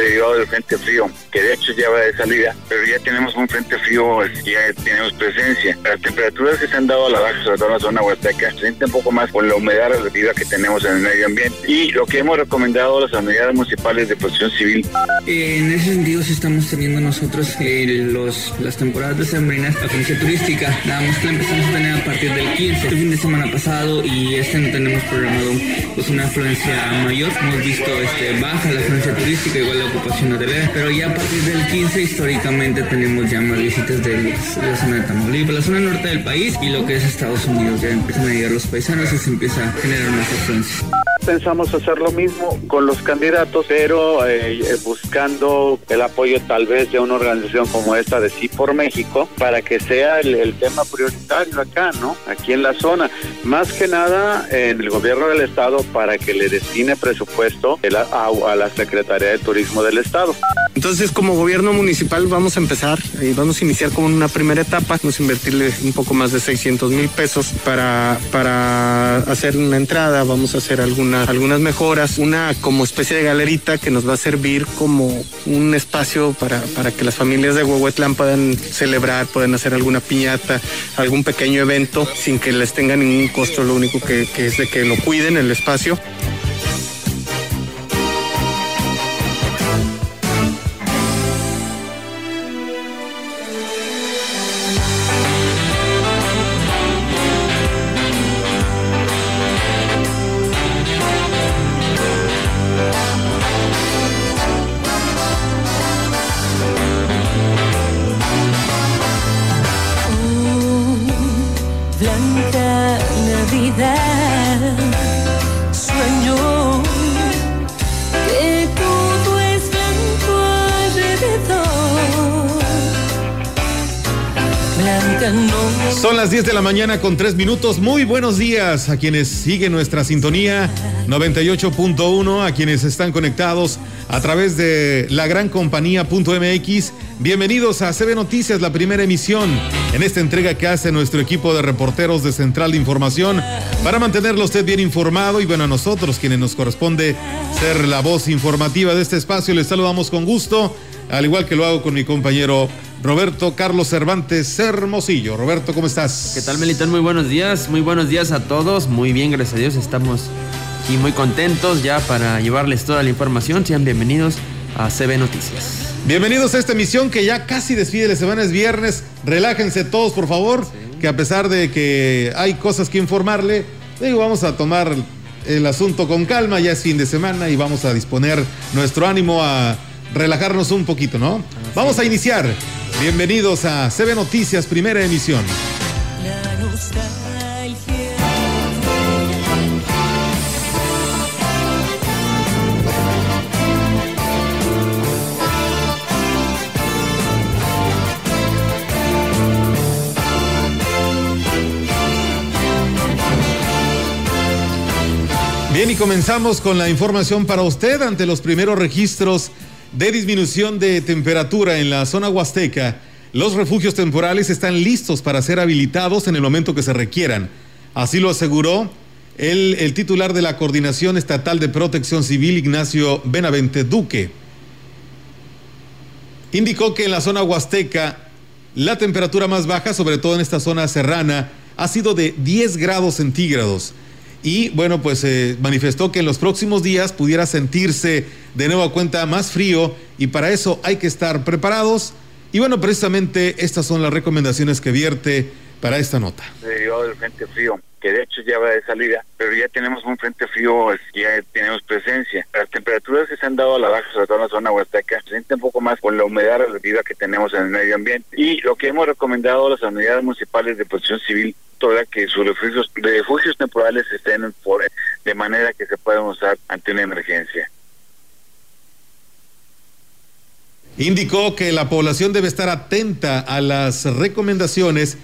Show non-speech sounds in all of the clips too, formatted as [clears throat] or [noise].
Derivado del frente frío, que de hecho ya va de salida, pero ya tenemos un frente frío, ya tenemos presencia. Las temperaturas que se han dado a la baja, sobre todo en la zona huasteca, se siente un poco más con la humedad relativa que tenemos en el medio ambiente. Y lo que hemos recomendado a las unidades municipales de protección civil. en ese sentido, sí estamos teniendo nosotros eh, los, las temporadas de sembrinas, la agencia turística, nada más que la empezamos a tener a partir del 15, el fin de semana pasado, y este no tenemos programado pues, una afluencia mayor. Hemos visto este, baja la afluencia turística, igual la ocupación hotelera, pero ya a partir del 15 históricamente tenemos ya más visitas de la zona de Tamaulipas, la zona norte del país y lo que es Estados Unidos. Ya empiezan a llegar los paisanos y se empieza a generar una afluencia. Pensamos hacer lo mismo con los candidatos, pero eh, eh, buscando el apoyo tal vez de una organización como esta de Sí por México para que sea el, tema prioritario acá, ¿no? Aquí en la zona. Más que nada en el gobierno del estado para que le destine presupuesto a, la Secretaría de Turismo del estado. Entonces, como gobierno municipal vamos a empezar, y eh, vamos a iniciar con una primera etapa, vamos a invertirle un poco más de 600 mil pesos para, para hacer una entrada, vamos a hacer algún algunas mejoras, una como especie de galerita que nos va a servir como un espacio para, para que las familias de Huehuetlán puedan celebrar, puedan hacer alguna piñata, algún pequeño evento sin que les tenga ningún costo, lo único que es de que lo cuiden el espacio. Mañana con 3 minutos. Muy buenos días a quienes siguen nuestra sintonía 98.1, a quienes están conectados a través de la gran compañía.mx. Bienvenidos a CB Noticias, la primera emisión en esta entrega que hace nuestro equipo de reporteros de Central de Información para mantenerlo usted bien informado y bueno, a nosotros quienes nos corresponde ser la voz informativa de este espacio, les saludamos con gusto, al igual que lo hago con mi compañero Roberto Carlos Cervantes Hermosillo. Roberto, ¿cómo estás? ¿Qué tal, Melitón? Muy buenos días, muy buenos días a todos. Muy bien, gracias a Dios, estamos aquí muy contentos ya para llevarles toda la información. Sean bienvenidos a CB Noticias. Bienvenidos a esta emisión que ya casi despide la semana, es viernes. Relájense todos, por favor, que a pesar de que hay cosas que informarle, digo, vamos a tomar el asunto con calma, ya es fin de semana y vamos a disponer nuestro ánimo a relajarnos un poquito, ¿no? Vamos a iniciar Bienvenidos a CB Noticias, primera emisión. Bien, y comenzamos con la información para usted ante los primeros registros de disminución de temperatura en la zona huasteca, los refugios temporales están listos para ser habilitados en el momento que se requieran. Así lo aseguró el, el titular de la Coordinación Estatal de Protección Civil, Ignacio Benavente Duque. Indicó que en la zona huasteca la temperatura más baja, sobre todo en esta zona serrana, ha sido de 10 grados centígrados y bueno, pues eh, manifestó que en los próximos días pudiera sentirse de nueva cuenta más frío y para eso hay que estar preparados. Y bueno, precisamente estas son las recomendaciones que vierte para esta nota. Frío, que de hecho ya va de salida, pero ya tenemos un frente frío, ya tenemos presencia. Las temperaturas que se han dado a la baja, sobre todo en la zona huasteca, se siente un poco más con la humedad relativa que tenemos en el medio ambiente. Y lo que hemos recomendado a las unidades municipales de protección civil toda que sus refugios, refugios temporales estén por, de manera que se puedan usar ante una emergencia. Indicó que la población debe estar atenta a las recomendaciones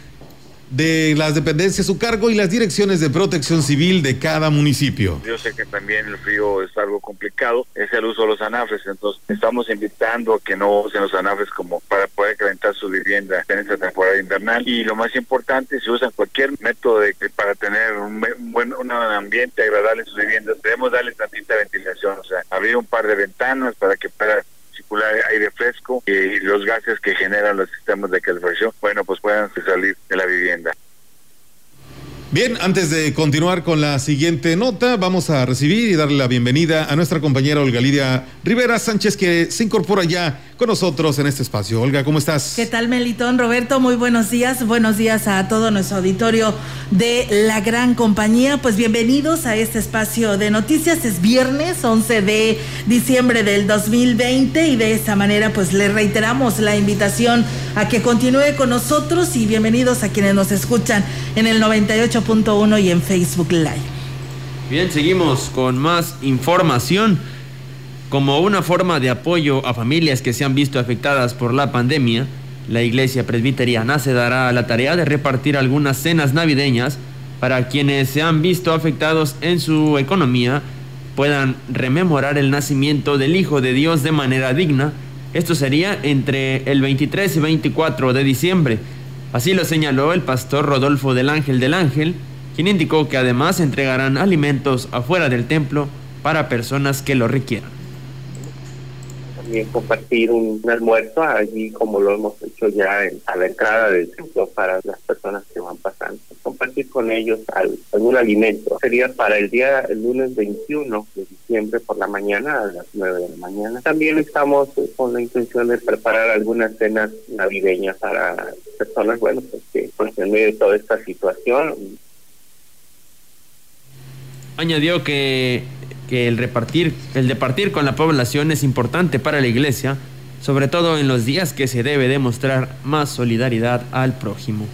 de las dependencias a su cargo y las direcciones de protección civil de cada municipio. Yo sé que también el frío es algo complicado, es el uso de los anafres, entonces estamos invitando a que no usen los anafres como para poder calentar su vivienda en esta temporada invernal y lo más importante, si usan cualquier método de, para tener un, buen un ambiente agradable en sus viviendas, debemos darle tantita ventilación, o sea, abrir un par de ventanas para que pueda circular aire fresco y los gases que generan los sistemas de calefacción, bueno, pues puedan salir de la vivienda. Bien, antes de continuar con la siguiente nota, vamos a recibir y darle la bienvenida a nuestra compañera Olga Lidia Rivera Sánchez, que se incorpora ya con nosotros en este espacio. Olga, ¿cómo estás? ¿Qué tal, Melitón? Roberto, muy buenos días. Buenos días a todo nuestro auditorio de la gran compañía. Pues bienvenidos a este espacio de noticias. Es viernes 11 de diciembre del 2020 y de esta manera pues le reiteramos la invitación a que continúe con nosotros y bienvenidos a quienes nos escuchan en el 98 uno y en Facebook Live. Bien, seguimos con más información. Como una forma de apoyo a familias que se han visto afectadas por la pandemia, la Iglesia Presbiteriana se dará a la tarea de repartir algunas cenas navideñas para quienes se han visto afectados en su economía puedan rememorar el nacimiento del Hijo de Dios de manera digna. Esto sería entre el 23 y 24 de diciembre. Así lo señaló el pastor Rodolfo del Ángel del Ángel, quien indicó que además entregarán alimentos afuera del templo para personas que lo requieran. También compartir un, almuerzo allí como lo hemos hecho ya a la entrada del templo para las personas que van pasando. Compartir con ellos algún alimento. Sería para el día, el lunes 21 de diciembre por la mañana, a las 9 de la mañana. También estamos con la intención de preparar algunas cenas navideñas para personas, bueno, pues que pues, en medio de toda esta situación. Añadió que, que el repartir, el de partir con la población es importante para la iglesia, sobre todo en los días que se debe demostrar más solidaridad al prójimo.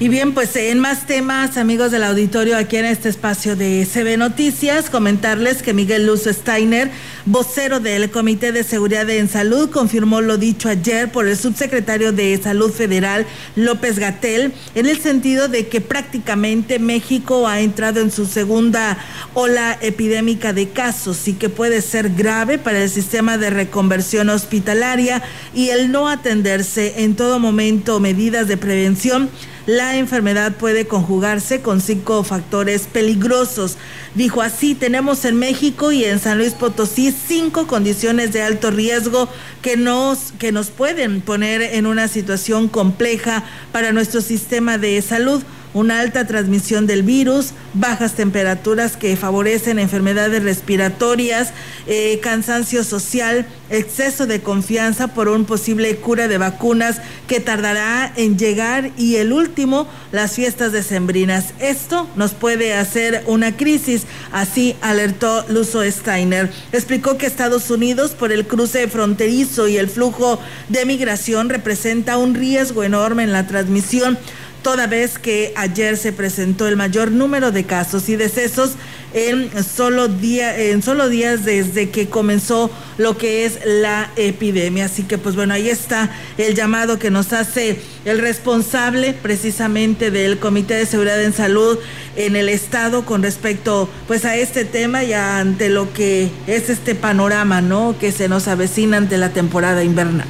Y bien, pues en más temas, amigos del auditorio, aquí en este espacio de CB Noticias, comentarles que Miguel Luz Steiner, vocero del Comité de Seguridad en Salud, confirmó lo dicho ayer por el subsecretario de Salud Federal, López Gatel, en el sentido de que prácticamente México ha entrado en su segunda ola epidémica de casos y que puede ser grave para el sistema de reconversión hospitalaria y el no atenderse en todo momento medidas de prevención la enfermedad puede conjugarse con cinco factores peligrosos. Dijo así, tenemos en México y en San Luis Potosí cinco condiciones de alto riesgo que nos, que nos pueden poner en una situación compleja para nuestro sistema de salud una alta transmisión del virus, bajas temperaturas que favorecen enfermedades respiratorias, eh, cansancio social, exceso de confianza por un posible cura de vacunas que tardará en llegar y el último, las fiestas decembrinas. Esto nos puede hacer una crisis, así alertó Luso Steiner. Explicó que Estados Unidos por el cruce fronterizo y el flujo de migración representa un riesgo enorme en la transmisión toda vez que ayer se presentó el mayor número de casos y decesos en solo, día, en solo días desde que comenzó lo que es la epidemia. Así que pues bueno, ahí está el llamado que nos hace el responsable precisamente del Comité de Seguridad en Salud en el Estado con respecto pues a este tema y ante lo que es este panorama, ¿no? Que se nos avecina ante la temporada invernal.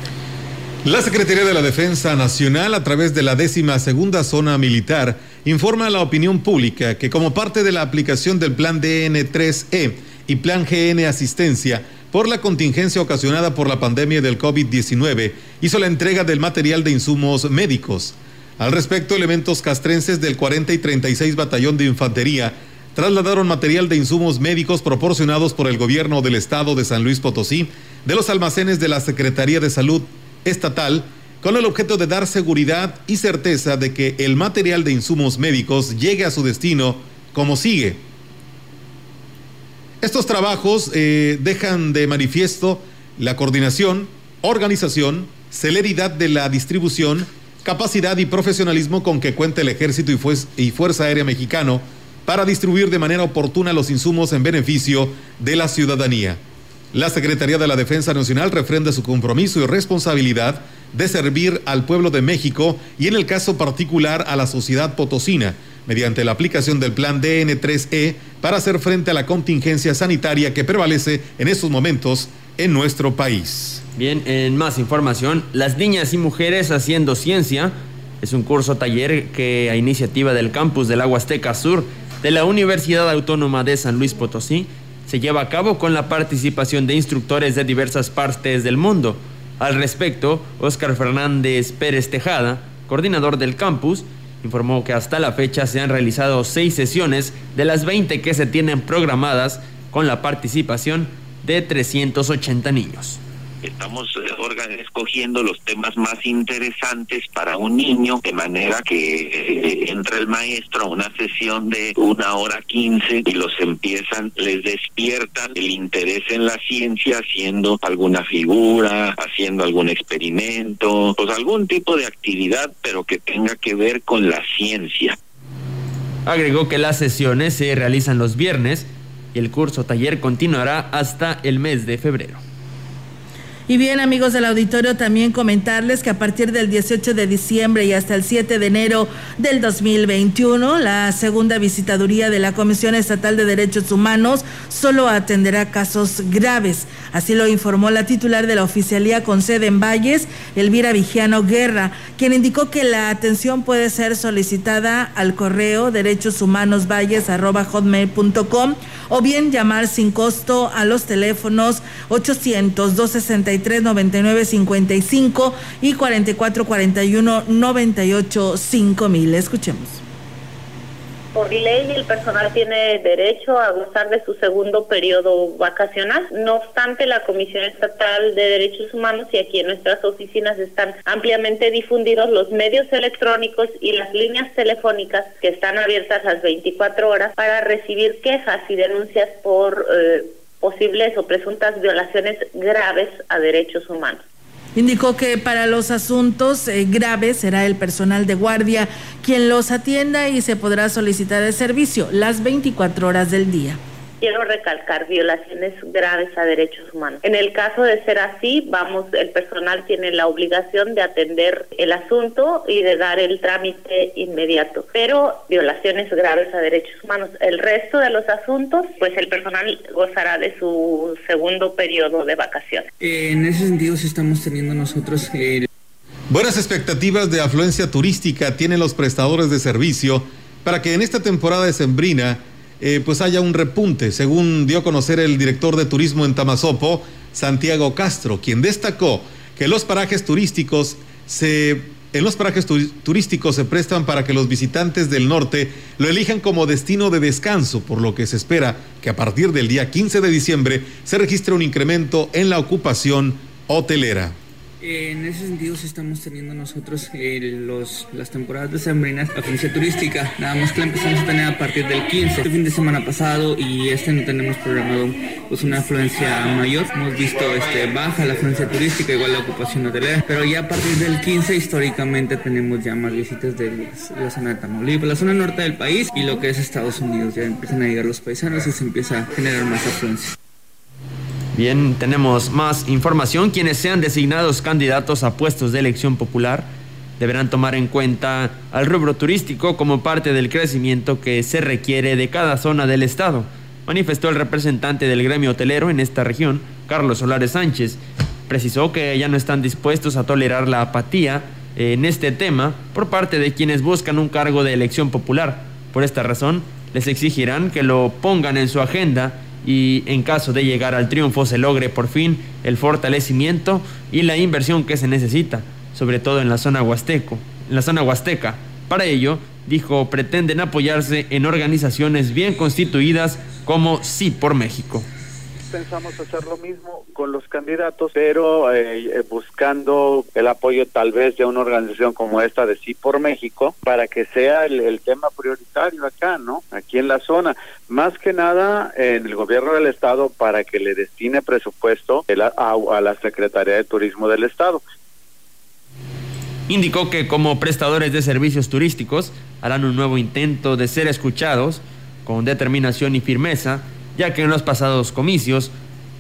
La Secretaría de la Defensa Nacional, a través de la décima segunda zona militar, informa a la opinión pública que como parte de la aplicación del Plan DN3E y Plan GN Asistencia por la contingencia ocasionada por la pandemia del COVID-19, hizo la entrega del material de insumos médicos. Al respecto, elementos castrenses del 40 y 36 Batallón de Infantería trasladaron material de insumos médicos proporcionados por el gobierno del estado de San Luis Potosí de los almacenes de la Secretaría de Salud estatal con el objeto de dar seguridad y certeza de que el material de insumos médicos llegue a su destino como sigue. Estos trabajos eh, dejan de manifiesto la coordinación, organización, celeridad de la distribución, capacidad y profesionalismo con que cuenta el Ejército y, Fuerza Aérea Mexicano para distribuir de manera oportuna los insumos en beneficio de la ciudadanía. La Secretaría de la Defensa Nacional refrenda su compromiso y responsabilidad de servir al pueblo de México y en el caso particular a la sociedad potosina, mediante la aplicación del plan DN3E para hacer frente a la contingencia sanitaria que prevalece en estos momentos en nuestro país. Bien, en más información, Las Niñas y Mujeres Haciendo Ciencia es un curso taller que a iniciativa del campus del Aguasteca Sur de la Universidad Autónoma de San Luis Potosí se lleva a cabo con la participación de instructores de diversas partes del mundo. Al respecto, Óscar Fernández Pérez Tejada, coordinador del campus, informó que hasta la fecha se han realizado seis sesiones de las 20 que se tienen programadas con la participación de 380 niños estamos eh, escogiendo los temas más interesantes para un niño, de manera que eh, entra el maestro a una sesión de una hora quince y los empiezan, les despiertan el interés en la ciencia haciendo alguna figura, haciendo algún experimento, pues algún tipo de actividad, pero que tenga que ver con la ciencia. Agregó que las sesiones se realizan los viernes y el curso taller continuará hasta el mes de febrero. Y bien, amigos del auditorio, también comentarles que a partir del 18 de diciembre y hasta el 7 de enero del 2021, la segunda visitaduría de la Comisión Estatal de Derechos Humanos solo atenderá casos graves. Así lo informó la titular de la oficialía con sede en Valles, Elvira Vigiano Guerra, quien indicó que la atención puede ser solicitada al correo derechoshumanosvalles.com o bien llamar sin costo a los teléfonos 800 260 33 99 55 y 44 41 98 5000. Escuchemos. Por ley el personal tiene derecho a gozar de su segundo periodo vacacional. No obstante, la Comisión Estatal de Derechos Humanos y aquí en nuestras oficinas están ampliamente difundidos los medios electrónicos y las líneas telefónicas que están abiertas las 24 horas para recibir quejas y denuncias por eh, posibles o presuntas violaciones graves a derechos humanos. Indicó que para los asuntos eh, graves será el personal de guardia quien los atienda y se podrá solicitar el servicio las 24 horas del día quiero recalcar violaciones graves a derechos humanos. En el caso de ser así, vamos, el personal tiene la obligación de atender el asunto y de dar el trámite inmediato. Pero violaciones graves a derechos humanos. El resto de los asuntos, pues el personal gozará de su segundo periodo de vacaciones. en ese sentido, sí estamos teniendo nosotros Buenas expectativas de afluencia turística tienen los prestadores de servicio para que en esta temporada de Sembrina eh, pues haya un repunte, según dio a conocer el director de turismo en Tamazopo, Santiago Castro, quien destacó que los parajes turísticos se en los parajes turísticos se prestan para que los visitantes del norte lo elijan como destino de descanso, por lo que se espera que a partir del día 15 de diciembre se registre un incremento en la ocupación hotelera. En ese sentido sí estamos teniendo nosotros eh, los, las temporadas de sembrinas, la afluencia turística, nada más que la empezamos a tener a partir del 15, este fin de semana pasado y este no tenemos programado pues una afluencia mayor, hemos visto este, baja la afluencia turística, igual la ocupación hotelera, pero ya a partir del 15 históricamente tenemos ya más visitas de la zona de Tamaulipas, la zona norte del país y lo que es Estados Unidos, ya empiezan a llegar los paisanos y se empieza a generar más afluencia. Bien, tenemos más información. Quienes sean designados candidatos a puestos de elección popular deberán tomar en cuenta al rubro turístico como parte del crecimiento que se requiere de cada zona del Estado, manifestó el representante del gremio hotelero en esta región, Carlos Solares Sánchez. Precisó que ya no están dispuestos a tolerar la apatía en este tema por parte de quienes buscan un cargo de elección popular. Por esta razón, les exigirán que lo pongan en su agenda y en caso de llegar al triunfo se logre por fin el fortalecimiento y la inversión que se necesita, sobre todo en la zona huasteco, en la zona huasteca. Para ello, dijo, pretenden apoyarse en organizaciones bien constituidas como Sí por México. Pensamos hacer lo mismo con los candidatos, pero eh, buscando el apoyo tal vez de una organización como esta de Sí por México para que sea el, tema prioritario acá, ¿no? Aquí en la zona. Más que nada en el gobierno del estado para que le destine presupuesto a la Secretaría de Turismo del estado. Indicó que como prestadores de servicios turísticos harán un nuevo intento de ser escuchados con determinación y firmeza, ya que en los pasados comicios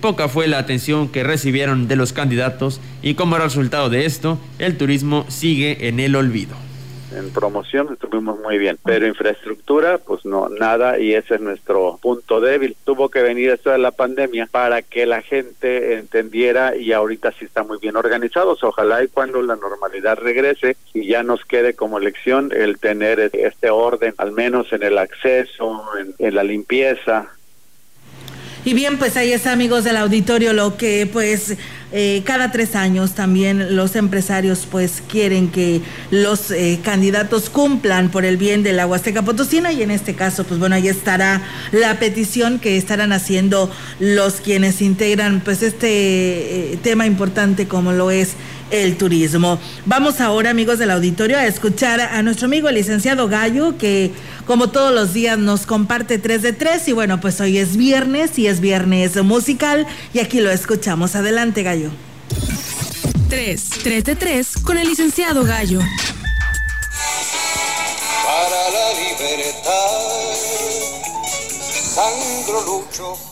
poca fue la atención que recibieron de los candidatos y como resultado de esto, el turismo sigue en el olvido en promoción estuvimos muy bien, pero infraestructura, pues no, nada, y ese es nuestro punto débil. Tuvo que venir esto de la pandemia para que la gente entendiera y ahorita sí está muy bien organizados. Ojalá y cuando la normalidad regrese y ya nos quede como lección el tener este orden, al menos en el acceso, en, en la limpieza, y bien, pues ahí está, amigos del auditorio, lo que pues eh, cada tres años también los empresarios pues quieren que los eh, candidatos cumplan por el bien de la Huasteca Potosina. Y en este caso pues bueno, ahí estará la petición que estarán haciendo los quienes integran pues este eh, tema importante como lo es el turismo. Vamos ahora, amigos del auditorio, a escuchar a nuestro amigo el licenciado Gallo, que como todos los días nos comparte 3 de 3 y bueno, pues hoy es viernes y es viernes musical y aquí lo escuchamos. Adelante, Gallo. 3, 3 de 3 con el licenciado Gallo. Para la libertad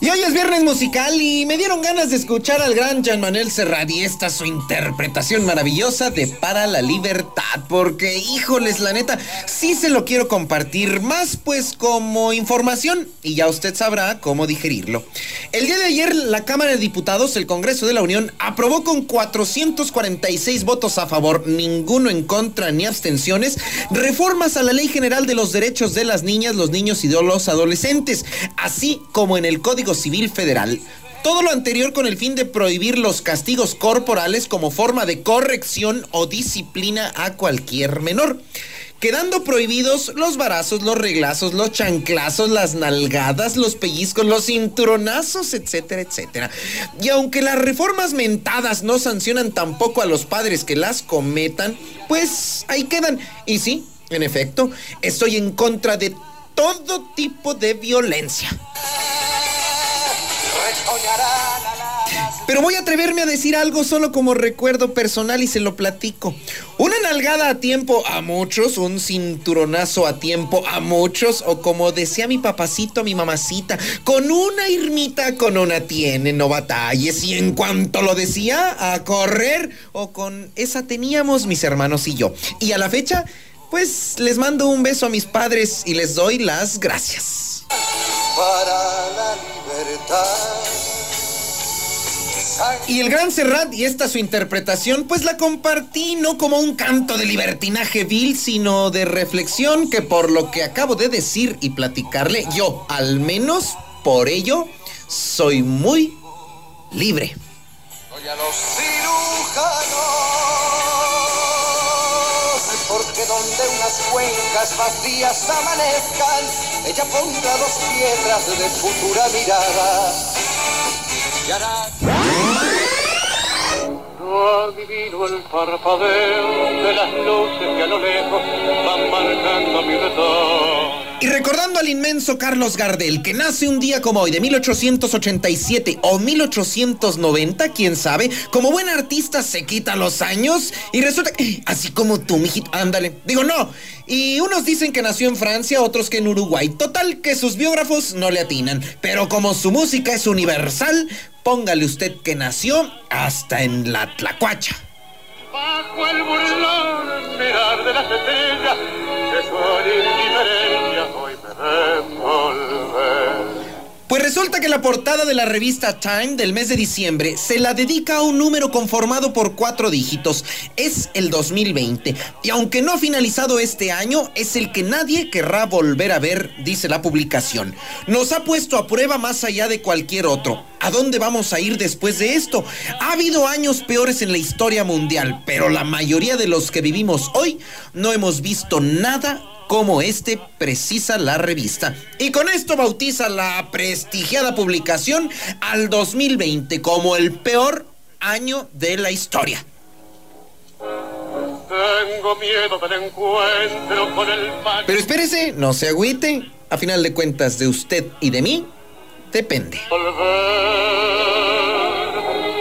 y hoy es viernes musical y me dieron ganas de escuchar al gran Jean Manuel Serrat y esta su interpretación maravillosa de Para la Libertad. Porque, híjoles, la neta, sí se lo quiero compartir más pues como información y ya usted sabrá cómo digerirlo. El día de ayer la Cámara de Diputados, el Congreso de la Unión, aprobó con 446 votos a favor, ninguno en contra ni abstenciones, reformas a la Ley General de los Derechos de las Niñas, los Niños y los Adolescentes así como en el Código Civil Federal, todo lo anterior con el fin de prohibir los castigos corporales como forma de corrección o disciplina a cualquier menor. Quedando prohibidos los varazos, los reglazos, los chanclazos, las nalgadas, los pellizcos, los cinturonazos, etcétera, etcétera. Y aunque las reformas mentadas no sancionan tampoco a los padres que las cometan, pues ahí quedan. Y sí, en efecto, estoy en contra de todo tipo de violencia. Pero voy a atreverme a decir algo solo como recuerdo personal y se lo platico. Una nalgada a tiempo a muchos, un cinturonazo a tiempo a muchos, o como decía mi papacito, mi mamacita, con una irmita con una tiene, no batalles. Y en cuanto lo decía, a correr, o con esa teníamos mis hermanos y yo. Y a la fecha, pues les mando un beso a mis padres y les doy las gracias. Para la libertad. Y el gran Serrat y esta su interpretación, pues la compartí no como un canto de libertinaje vil, sino de reflexión que por lo que acabo de decir y platicarle, yo, al menos por ello, soy muy libre. Soy a los cirujanos donde unas cuencas vacías amanezcan, ella pondrá dos piedras de futura mirada. Y hará... No adivino el parpadeo de las luces que a lo lejos van marcando mi retorno. Y recordando al inmenso Carlos Gardel, que nace un día como hoy de 1887 o 1890, quién sabe, como buen artista se quita los años y resulta que, así como tú, mijito, ándale, digo no. Y unos dicen que nació en Francia, otros que en Uruguay. Total que sus biógrafos no le atinan. Pero como su música es universal, póngale usted que nació hasta en la Tlacuacha. Bajo el burlón mirar de las estrellas, que son indiferencias hoy me resulta que la portada de la revista Time del mes de diciembre se la dedica a un número conformado por cuatro dígitos. Es el 2020. Y aunque no ha finalizado este año, es el que nadie querrá volver a ver, dice la publicación. Nos ha puesto a prueba más allá de cualquier otro. ¿A dónde vamos a ir después de esto? Ha habido años peores en la historia mundial, pero la mayoría de los que vivimos hoy no hemos visto nada como este precisa la revista. Y con esto bautiza la prestigiada publicación al 2020 como el peor año de la historia. Tengo miedo del encuentro con el mal. Pero espérese, no se agüite. A final de cuentas, de usted y de mí, depende. Volver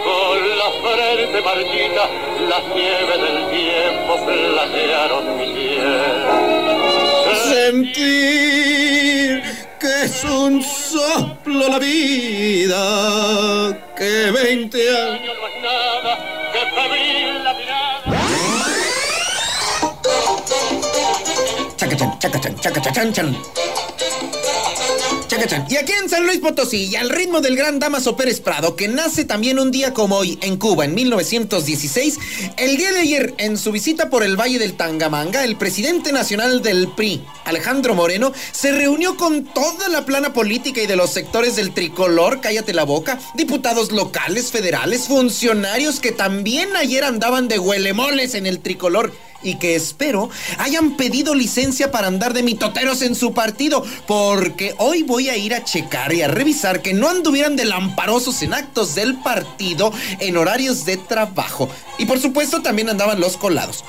con la frente marchita, las nieves del tiempo platearon mi piel. Sentir que es un soplo la vida, que 20 años No es nada que febril la mirada. Chacachan, chacachan, chacachan, chan. Y aquí en San Luis Potosí, y al ritmo del gran Damaso Pérez Prado, que nace también un día como hoy en Cuba, en 1916, el día de ayer, en su visita por el Valle del Tangamanga, el presidente nacional del PRI, Alejandro Moreno, se reunió con toda la plana política y de los sectores del tricolor, cállate la boca, diputados locales, federales, funcionarios que también ayer andaban de huelemoles en el tricolor y que espero hayan pedido licencia para andar de mitoteros en su partido, porque hoy voy a ir a checar y a revisar que no anduvieran de lamparosos en actos del partido en horarios de trabajo. Y por supuesto también andaban los colados.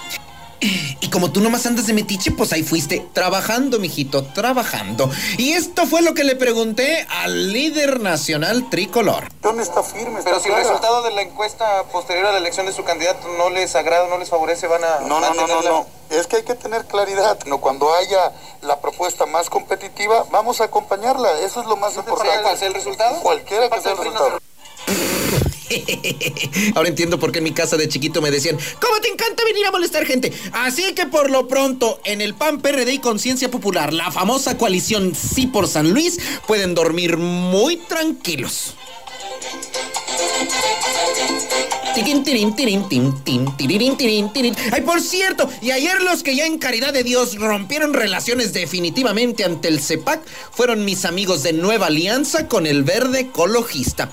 Y como tú nomás andas de metiche, pues ahí fuiste trabajando, mijito, trabajando. Y esto fue lo que le pregunté al líder nacional tricolor. ¿Dónde está firme? Pero si el resultado de la encuesta posterior a la elección de su candidato no les agrada, no les favorece, van a No, no, no, no, no. Es que hay que tener claridad. No, cuando haya la propuesta más competitiva, vamos a acompañarla. Eso es lo más importante. ¿Cuál sea el resultado? Cualquiera que sea el resultado. [laughs] Ahora entiendo por qué en mi casa de chiquito me decían, ¿cómo te encanta venir a molestar gente? Así que por lo pronto, en el PAN, PRD y Conciencia Popular, la famosa coalición Sí por San Luis, pueden dormir muy tranquilos. Ay, por cierto, y ayer los que ya en caridad de Dios rompieron relaciones definitivamente ante el CEPAC fueron mis amigos de Nueva Alianza con el verde ecologista.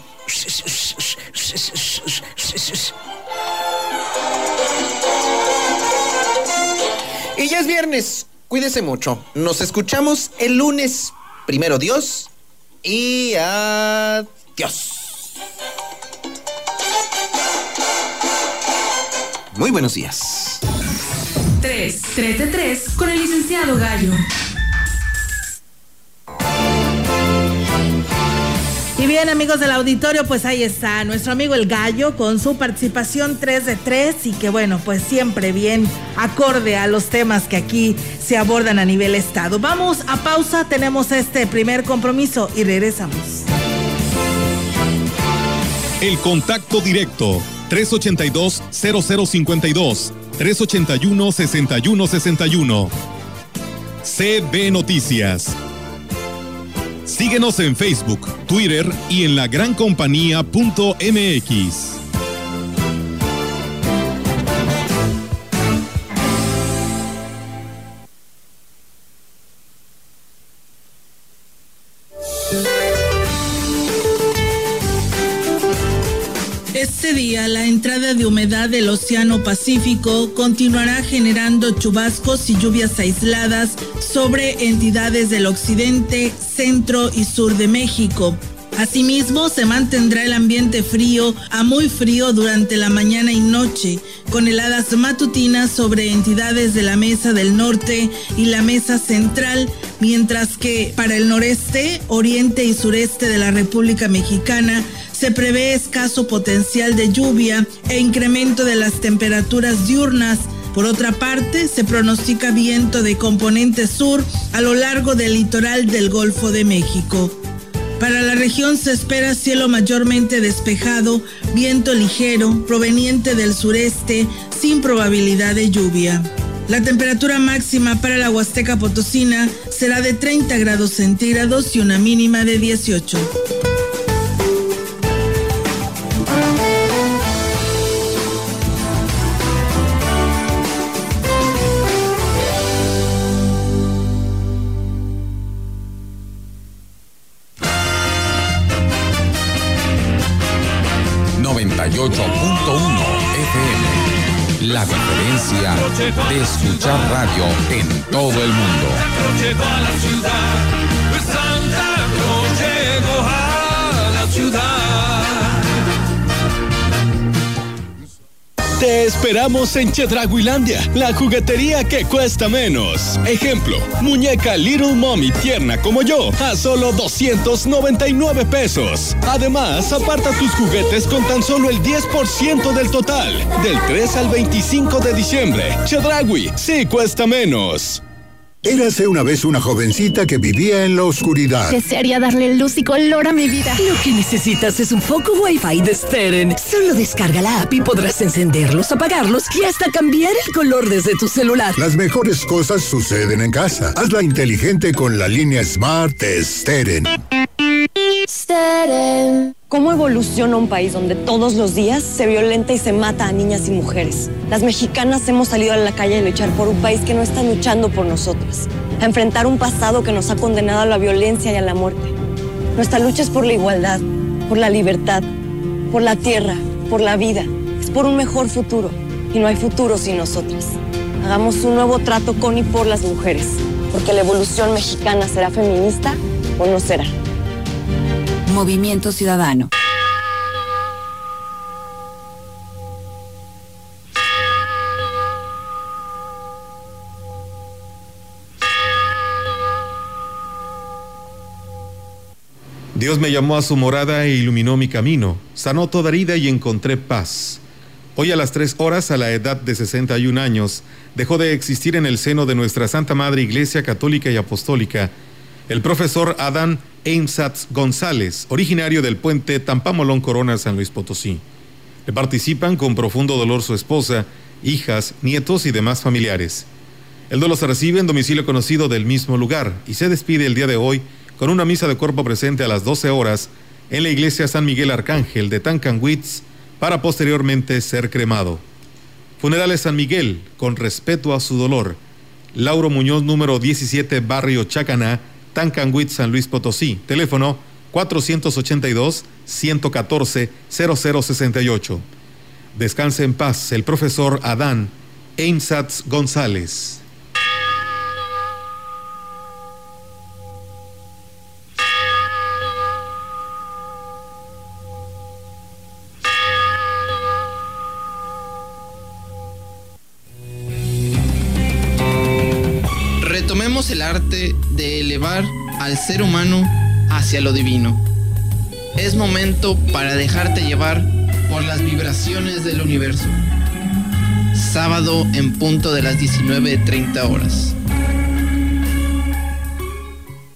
Y ya es viernes. Cuídese mucho. Nos escuchamos el lunes. Primero Dios y adiós. Muy buenos días. 3, 3 de 3 con el licenciado Gallo. Y bien, amigos del auditorio, pues ahí está nuestro amigo el gallo con su participación 3 de 3 y que bueno, pues siempre bien acorde a los temas que aquí se abordan a nivel estado. Vamos a pausa, tenemos este primer compromiso y regresamos. El contacto directo 382-0052 381-6161 CB Noticias. Síguenos en Facebook, Twitter y en lagrancompañía.mx. día, la entrada de humedad del Océano Pacífico continuará generando chubascos y lluvias aisladas sobre entidades del occidente, centro y sur de México. Asimismo, se mantendrá el ambiente frío a muy frío durante la mañana y noche, con heladas matutinas sobre entidades de la Mesa del Norte y la Mesa Central, mientras que para el noreste, oriente y sureste de la República Mexicana se prevé escaso potencial de lluvia e incremento de las temperaturas diurnas. Por otra parte, se pronostica viento de componente sur a lo largo del litoral del Golfo de México. Para la región se espera cielo mayormente despejado, viento ligero proveniente del sureste sin probabilidad de lluvia. La temperatura máxima para la Huasteca Potosina será de 30 grados centígrados y una mínima de 18. Escuchar radio en esperamos en Chedraguilandia, la juguetería que cuesta menos. Ejemplo, muñeca Little Mommy tierna como yo, a solo 299 pesos. Además, aparta tus juguetes con tan solo el 10% del total. Del 3 al 25 de diciembre. Chedragui, sí cuesta menos. Érase una vez una jovencita que vivía en la oscuridad. Desearía darle luz y color a mi vida. Lo que necesitas es un foco Wi-Fi de Steren. Solo descarga la app y podrás encenderlos, apagarlos y hasta cambiar el color desde tu celular. Las mejores cosas suceden en casa. Hazla inteligente con la línea Smart de Steren. ¿Cómo evoluciona un país donde todos los días se violenta y se mata a niñas y mujeres? Las mexicanas hemos salido a la calle a luchar por un país que no está luchando por nosotras, a enfrentar un pasado que nos ha condenado a la violencia y a la muerte. Nuestra lucha es por la igualdad, por la libertad, por la tierra, por la vida, es por un mejor futuro. Y no hay futuro sin nosotras. Hagamos un nuevo trato con y por las mujeres, porque la evolución mexicana será feminista o no será. Movimiento Ciudadano. Dios me llamó a su morada e iluminó mi camino, sanó toda herida y encontré paz. Hoy a las tres horas, a la edad de 61 años, dejó de existir en el seno de nuestra Santa Madre Iglesia Católica y Apostólica el profesor Adán Eimsatz González, originario del puente Tampamolón Corona San Luis Potosí. Le participan con profundo dolor su esposa, hijas, nietos y demás familiares. El duelo se recibe en domicilio conocido del mismo lugar y se despide el día de hoy con una misa de cuerpo presente a las 12 horas en la iglesia San Miguel Arcángel de Tancanwitz para posteriormente ser cremado. Funerales San Miguel, con respeto a su dolor. Lauro Muñoz, número 17, Barrio Chacaná, Tancanwitz, San Luis Potosí. Teléfono 482-114-0068. Descanse en paz el profesor Adán Einsatz González. El arte de elevar al ser humano hacia lo divino. Es momento para dejarte llevar por las vibraciones del universo. Sábado en punto de las 19.30 horas.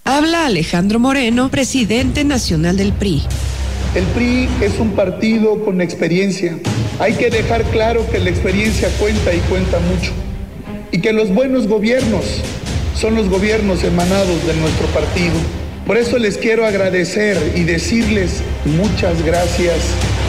Habla Alejandro Moreno, presidente nacional del PRI. El PRI es un partido con experiencia. Hay que dejar claro que la experiencia cuenta y cuenta mucho. Y que los buenos gobiernos son los gobiernos emanados de nuestro partido. Por eso les quiero agradecer y decirles muchas gracias.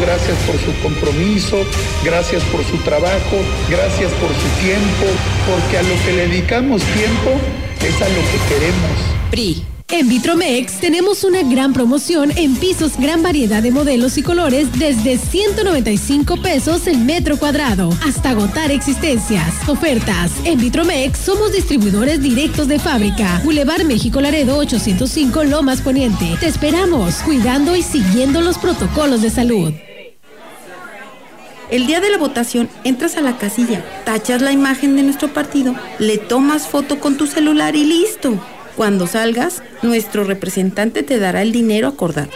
Gracias por su compromiso, gracias por su trabajo, gracias por su tiempo, porque a lo que le dedicamos tiempo es a lo que queremos. PRI. En Vitromex tenemos una gran promoción en pisos, gran variedad de modelos y colores desde 195 pesos el metro cuadrado hasta agotar existencias. Ofertas. En Vitromex somos distribuidores directos de fábrica. Boulevard México Laredo 805 Lomas Poniente. Te esperamos, cuidando y siguiendo los protocolos de salud. El día de la votación entras a la casilla, tachas la imagen de nuestro partido, le tomas foto con tu celular y listo. Cuando salgas, nuestro representante te dará el dinero acordado.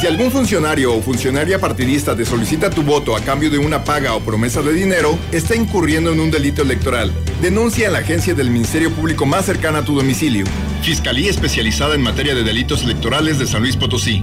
Si algún funcionario o funcionaria partidista te solicita tu voto a cambio de una paga o promesa de dinero, está incurriendo en un delito electoral. Denuncia en la agencia del Ministerio Público más cercana a tu domicilio. Fiscalía especializada en materia de delitos electorales de San Luis Potosí.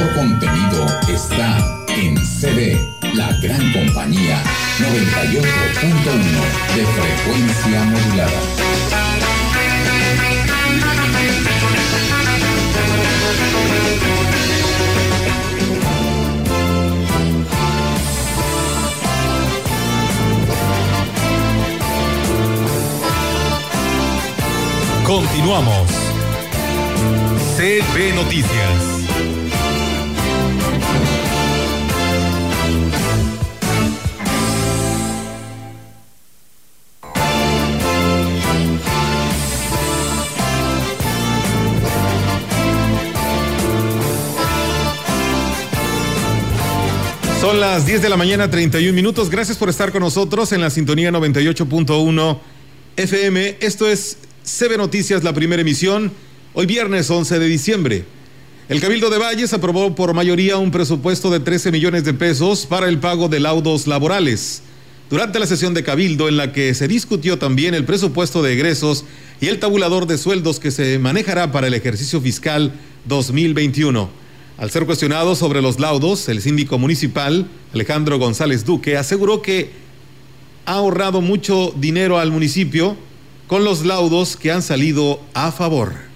Mejor contenido está en CD, la gran compañía 98.1 de frecuencia modulada. Continuamos. CB Noticias. Son las 10 de la mañana, 31 minutos. Gracias por estar con nosotros en la sintonía 98.1 FM. Esto es CB Noticias, la primera emisión, hoy viernes 11 de diciembre. El Cabildo de Valles aprobó por mayoría un presupuesto de 13 millones de pesos para el pago de laudos laborales. Durante la sesión de Cabildo, en la que se discutió también el presupuesto de egresos y el tabulador de sueldos que se manejará para el ejercicio fiscal 2021. Al ser cuestionado sobre los laudos, el síndico municipal, Alejandro González Duque, aseguró que ha ahorrado mucho dinero al municipio con los laudos que han salido a favor.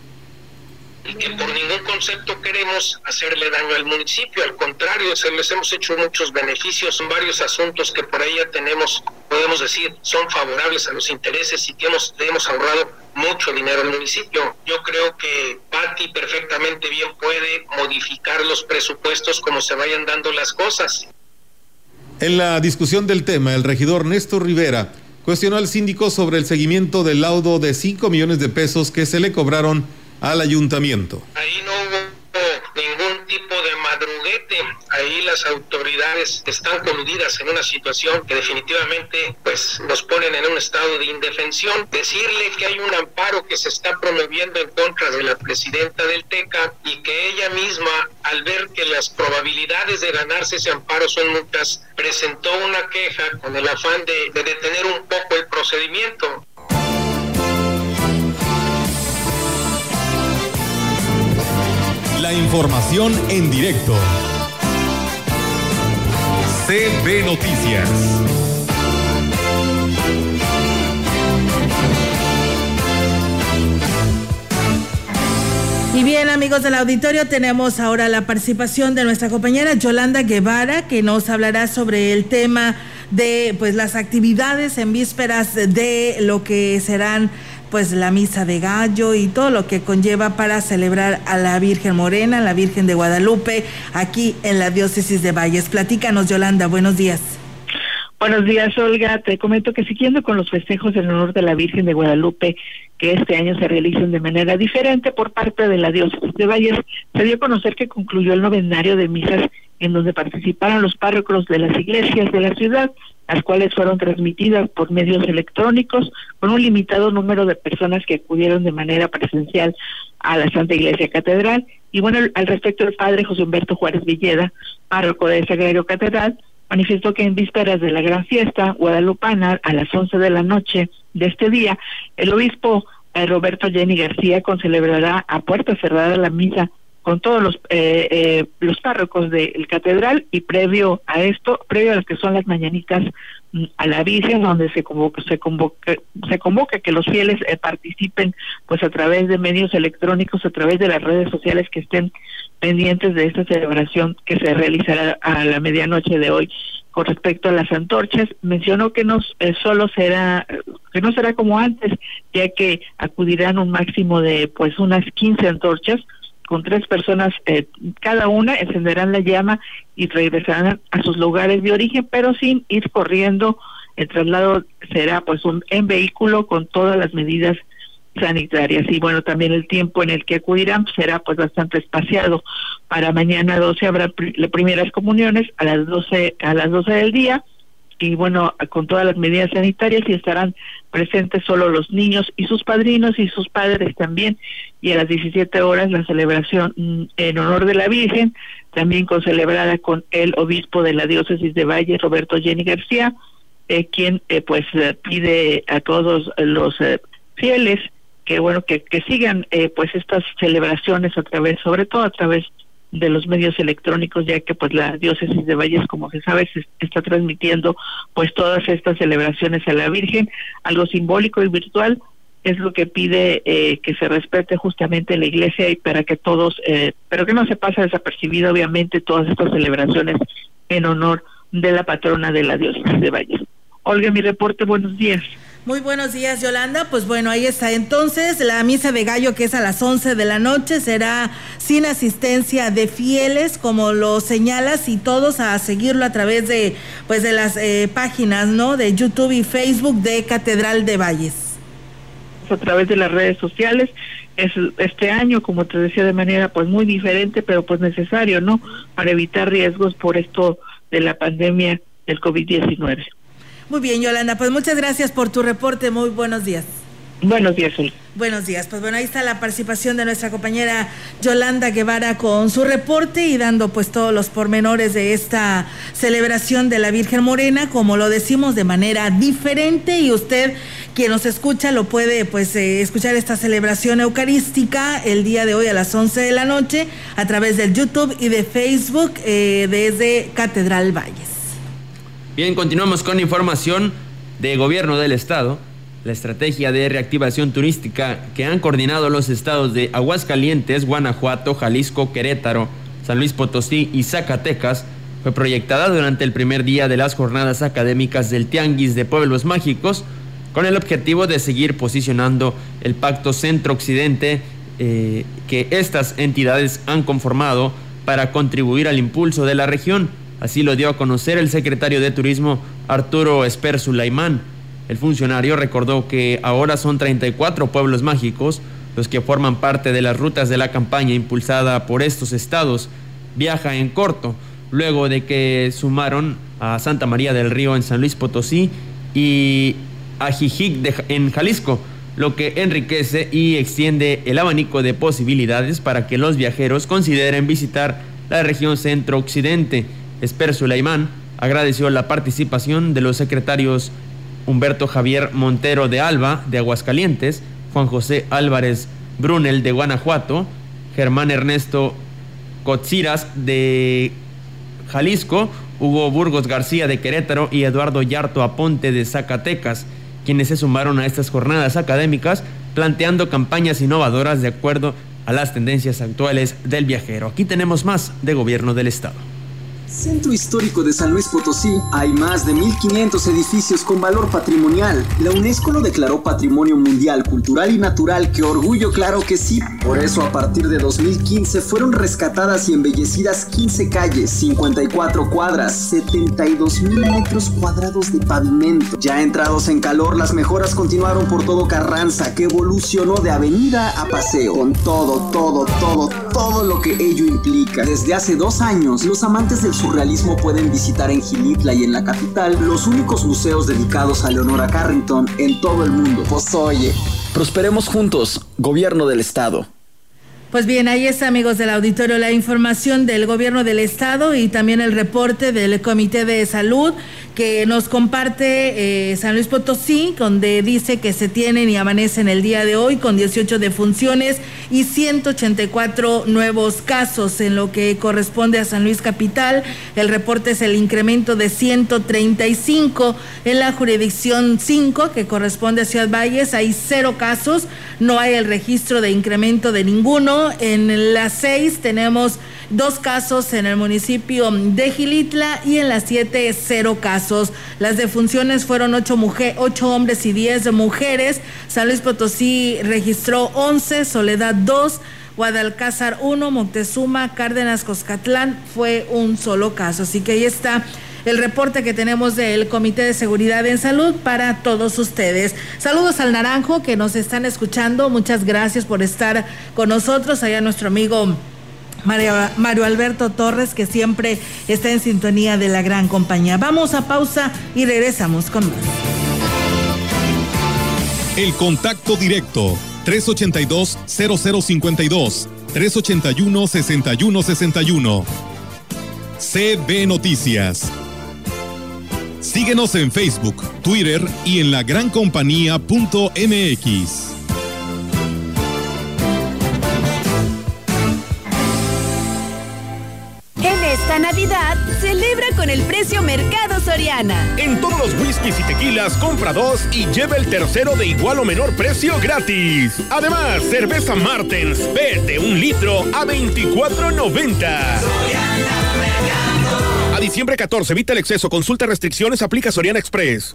Y que por ningún concepto queremos hacerle daño al municipio, al contrario, se les hemos hecho muchos beneficios en varios asuntos que por ahí ya tenemos, podemos decir, son favorables a los intereses y que hemos, hemos ahorrado mucho dinero al municipio. Yo creo que Patti perfectamente bien puede modificar los presupuestos como se vayan dando las cosas. En la discusión del tema, el regidor Néstor Rivera cuestionó al síndico sobre el seguimiento del laudo de 5 millones de pesos que se le cobraron al ayuntamiento. Ahí no hubo ningún tipo de madruguete. Ahí las autoridades están coludidas en una situación que definitivamente pues nos ponen en un estado de indefensión. Decirle que hay un amparo que se está promoviendo en contra de la presidenta del TECA y que ella misma, al ver que las probabilidades de ganarse ese amparo son muchas, presentó una queja con el afán de, de detener un poco el procedimiento. La información en directo. CB Noticias. Y bien, amigos del auditorio, tenemos ahora la participación de nuestra compañera Yolanda Guevara, que nos hablará sobre el tema de pues las actividades en vísperas de lo que serán pues la misa de gallo y todo lo que conlleva para celebrar a la Virgen Morena, la Virgen de Guadalupe, aquí en la diócesis de Valles. Platícanos, Yolanda, buenos días. Buenos días, Olga. Te comento que siguiendo con los festejos en honor de la Virgen de Guadalupe, que este año se realizan de manera diferente por parte de la diócesis de Valles, se dio a conocer que concluyó el novenario de misas en donde participaron los párrocos de las iglesias de la ciudad, las cuales fueron transmitidas por medios electrónicos con un limitado número de personas que acudieron de manera presencial a la Santa Iglesia Catedral. Y bueno, al respecto el padre José Humberto Juárez Villeda, párroco de Sagrario Catedral, manifestó que en vísperas de la gran fiesta guadalupana a las 11 de la noche de este día, el obispo eh, Roberto Jenny García concelebrará a puerta cerrada la misa con todos los eh, eh, los párrocos del catedral y previo a esto, previo a lo que son las mañanitas mm, a la Virgen, donde se convoca, se convoca, se convoca que los fieles eh, participen pues a través de medios electrónicos, a través de las redes sociales que estén pendientes de esta celebración que se realizará a la medianoche de hoy. Con respecto a las antorchas, mencionó que no eh, solo será que no será como antes, ya que acudirán un máximo de pues unas 15 antorchas con tres personas eh, cada una, encenderán la llama y regresarán a sus lugares de origen, pero sin ir corriendo. El traslado será pues un en vehículo con todas las medidas sanitarias. Y bueno también el tiempo en el que acudirán será pues bastante espaciado. Para mañana 12 habrá las primeras comuniones a las 12 a las 12 del día y bueno, con todas las medidas sanitarias y estarán presentes solo los niños y sus padrinos y sus padres también. Y a las 17 horas la celebración mm, en honor de la Virgen, también con celebrada con el obispo de la diócesis de Valle, Roberto Jenny García, eh, quien eh, pues eh, pide a todos los eh, fieles que bueno que, que sigan eh, pues estas celebraciones a través, sobre todo a través de los medios electrónicos, ya que pues la diócesis de Valles, como se sabe, se está transmitiendo pues todas estas celebraciones a la Virgen, algo simbólico y virtual, es lo que pide eh, que se respete justamente la iglesia y para que todos, eh, pero que no se pase desapercibido obviamente todas estas celebraciones en honor de la patrona de la diócesis de Valles. Olga, mi reporte, buenos días. Muy buenos días, Yolanda. Pues bueno, ahí está. Entonces, la misa de gallo, que es a las 11 de la noche, será sin asistencia de fieles, como lo señalas, y todos a seguirlo a través de, pues, de las eh, páginas, ¿no? De YouTube y Facebook de Catedral de Valles. A través de las redes sociales. Es, este año, como te decía, de manera pues muy diferente, pero pues necesario, ¿no? Para evitar riesgos por esto de la pandemia del COVID-19. Muy bien, Yolanda, pues muchas gracias por tu reporte. Muy buenos días. Buenos días, Sol. Buenos días. Pues bueno, ahí está la participación de nuestra compañera Yolanda Guevara con su reporte y dando pues todos los pormenores de esta celebración de la Virgen Morena, como lo decimos de manera diferente y usted quien nos escucha lo puede pues eh, escuchar esta celebración eucarística el día de hoy a las 11 de la noche a través del YouTube y de Facebook eh, desde Catedral Valles. Bien, continuamos con información de gobierno del estado. La estrategia de reactivación turística que han coordinado los estados de Aguascalientes, Guanajuato, Jalisco, Querétaro, San Luis Potosí y Zacatecas fue proyectada durante el primer día de las jornadas académicas del Tianguis de Pueblos Mágicos con el objetivo de seguir posicionando el pacto centro-occidente eh, que estas entidades han conformado para contribuir al impulso de la región. Así lo dio a conocer el secretario de Turismo Arturo Esper Sulaimán. El funcionario recordó que ahora son 34 pueblos mágicos los que forman parte de las rutas de la campaña impulsada por estos estados. Viaja en corto, luego de que sumaron a Santa María del Río en San Luis Potosí y a Jijic en Jalisco, lo que enriquece y extiende el abanico de posibilidades para que los viajeros consideren visitar la región centro-occidente. Esper Sulaimán agradeció la participación de los secretarios Humberto Javier Montero de Alba, de Aguascalientes, Juan José Álvarez Brunel, de Guanajuato, Germán Ernesto Cotziras, de Jalisco, Hugo Burgos García, de Querétaro, y Eduardo Yarto Aponte, de Zacatecas, quienes se sumaron a estas jornadas académicas, planteando campañas innovadoras de acuerdo a las tendencias actuales del viajero. Aquí tenemos más de gobierno del Estado. Centro Histórico de San Luis Potosí hay más de 1.500 edificios con valor patrimonial. La UNESCO lo declaró Patrimonio Mundial Cultural y Natural, que orgullo claro que sí. Por eso a partir de 2015 fueron rescatadas y embellecidas 15 calles, 54 cuadras, 72 mil metros cuadrados de pavimento. Ya entrados en calor, las mejoras continuaron por todo Carranza, que evolucionó de avenida a paseo, con todo, todo, todo, todo lo que ello implica. Desde hace dos años, los amantes del surrealismo pueden visitar en Gilitla y en la capital los únicos museos dedicados a Leonora Carrington en todo el mundo. Pues oye, prosperemos juntos, gobierno del estado. Pues bien, ahí está, amigos del auditorio, la información del gobierno del estado y también el reporte del Comité de Salud que nos comparte eh, San Luis Potosí, donde dice que se tienen y amanecen el día de hoy con 18 defunciones y 184 nuevos casos en lo que corresponde a San Luis Capital. El reporte es el incremento de 135 en la jurisdicción 5, que corresponde a Ciudad Valles. Hay cero casos, no hay el registro de incremento de ninguno. En la 6 tenemos dos casos en el municipio de Gilitla y en las 7 cero casos. Las defunciones fueron ocho, mujer, ocho hombres y 10 mujeres. San Luis Potosí registró 11, Soledad 2. Guadalcázar 1, Moctezuma, Cárdenas, Coscatlán fue un solo caso. Así que ahí está el reporte que tenemos del Comité de Seguridad en Salud para todos ustedes. Saludos al Naranjo que nos están escuchando. Muchas gracias por estar con nosotros. Allá nuestro amigo Mario, Alberto Torres, que siempre está en sintonía de la gran compañía. Vamos a pausa y regresamos con más. El contacto directo 382-0052, 381-6161. CB Noticias. Síguenos en Facebook, Twitter y en lagrancompañía.mx. Esta Navidad celebra con el precio Mercado Soriana. En todos los whiskies y tequilas compra dos y lleva el tercero de igual o menor precio gratis. Además, cerveza Martens B de un litro a 24.90. Diciembre 14, evita el exceso, consulta restricciones, aplica Soriana Express.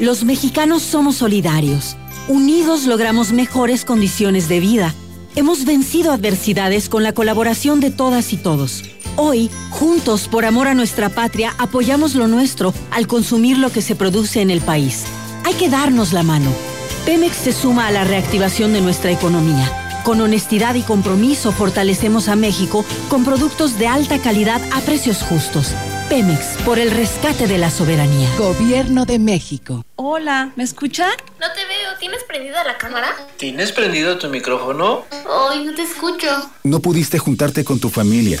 Los mexicanos somos solidarios. Unidos logramos mejores condiciones de vida. Hemos vencido adversidades con la colaboración de todas y todos. Hoy, juntos por amor a nuestra patria, apoyamos lo nuestro al consumir lo que se produce en el país. Hay que darnos la mano. Pemex se suma a la reactivación de nuestra economía. Con honestidad y compromiso fortalecemos a México con productos de alta calidad a precios justos. Pemex, por el rescate de la soberanía. Gobierno de México. Hola, ¿me escucha? No te veo, ¿tienes prendida la cámara? ¿Tienes prendido tu micrófono? Ay, no te escucho. No pudiste juntarte con tu familia,